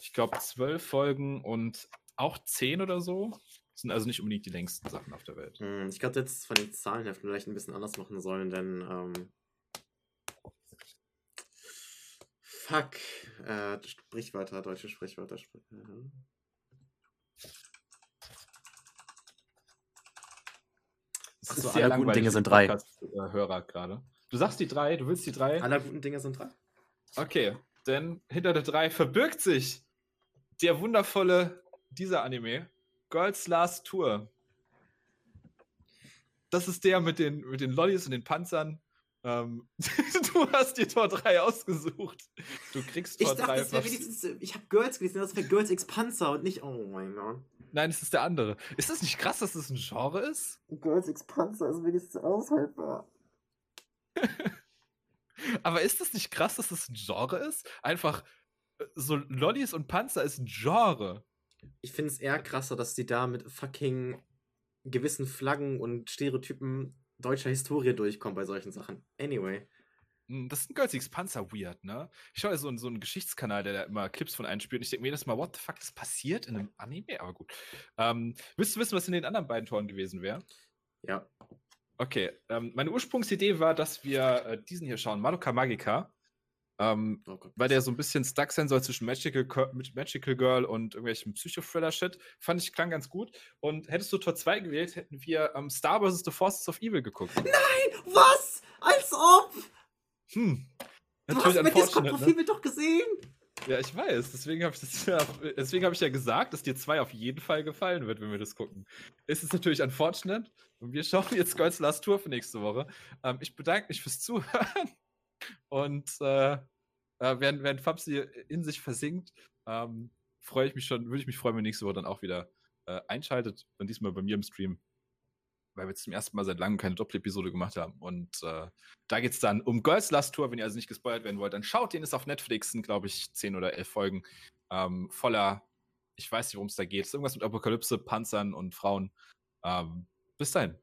ich glaube zwölf Folgen und auch zehn oder so. Sind also nicht unbedingt die längsten Sachen auf der Welt. Hm, Ich glaube, jetzt von den Zahlen her vielleicht ein bisschen anders machen sollen, denn ähm, Fuck. Äh, Sprichwörter, deutsche Sprichwörter. Sprich, mhm. Das Ach so, alle guten Dinge sind drei. Hörer gerade. Du sagst die drei, du willst die drei? Aller guten Dinge sind drei. Okay, denn hinter der 3 verbirgt sich der wundervolle, dieser Anime, Girls Last Tour. Das ist der mit den, mit den Lollis und den Panzern. Ähm, [LAUGHS] du hast dir Tor 3 ausgesucht. Du kriegst Ich Tor dachte, 3. das wäre wenigstens. äh, Ich habe Girls gelesen, das wäre Girls X Panzer und nicht. Oh mein Gott. Nein, es ist der andere. Ist das nicht krass, dass das ein Genre ist? Girls X Panzer ist wenigstens aushaltbar. [LAUGHS] Aber ist das nicht krass, dass das ein Genre ist? Einfach so Lollis und Panzer ist ein Genre. Ich finde es eher krasser, dass die da mit fucking gewissen Flaggen und Stereotypen deutscher Historie durchkommen bei solchen Sachen. Anyway. Hm, Das ist ein Girls X Panzer weird, ne? Ich schaue ja so, einen- so einen Geschichtskanal, der da immer Clips von einspielt. Und ich denke mir jedes Mal, what the fuck ist passiert in einem Anime? Aber gut. Ähm, willst du wissen, was in den anderen beiden Toren gewesen wäre? Ja. Okay, ähm, meine Ursprungsidee war, dass wir äh, diesen hier schauen, Madoka Magica. Ähm, Oh Gott. weil der so ein bisschen stuck sein soll zwischen Magical, mit Magical Girl und irgendwelchen Psycho-Thriller-Shit. Fand ich klang ganz gut. Und hättest du Tor 2 gewählt, hätten wir ähm, Star vs. The Forces of Evil geguckt. Was? Als ob! Hm. Du hast Natürlich mein unfortunate, ne? Doch gesehen! Ja, ich weiß. Deswegen habe ich, das ja, deswegen hab ich ja gesagt, dass dir zwei auf jeden Fall gefallen wird, wenn wir das gucken. Ist es natürlich unfortunate. Und wir schauen jetzt Girls Last Tour für nächste Woche. Ähm, ich bedanke mich fürs Zuhören. Und äh, äh, während, während Fabsi in sich versinkt, ähm, freue ich mich schon, würde ich mich freuen, wenn nächste Woche dann auch wieder äh, einschaltet. Und diesmal bei mir im Stream. Weil wir zum ersten Mal seit langem keine Doppel-Episode gemacht haben. Und äh, da geht es dann um Girls Last Tour. Wenn ihr also nicht gespoilert werden wollt, dann schaut den. Ist auf Netflix, sind glaube ich 10 oder 11 Folgen. Ähm, voller, ich weiß nicht, worum es da geht. Ist irgendwas mit Apokalypse, Panzern und Frauen. Ähm, bis dahin.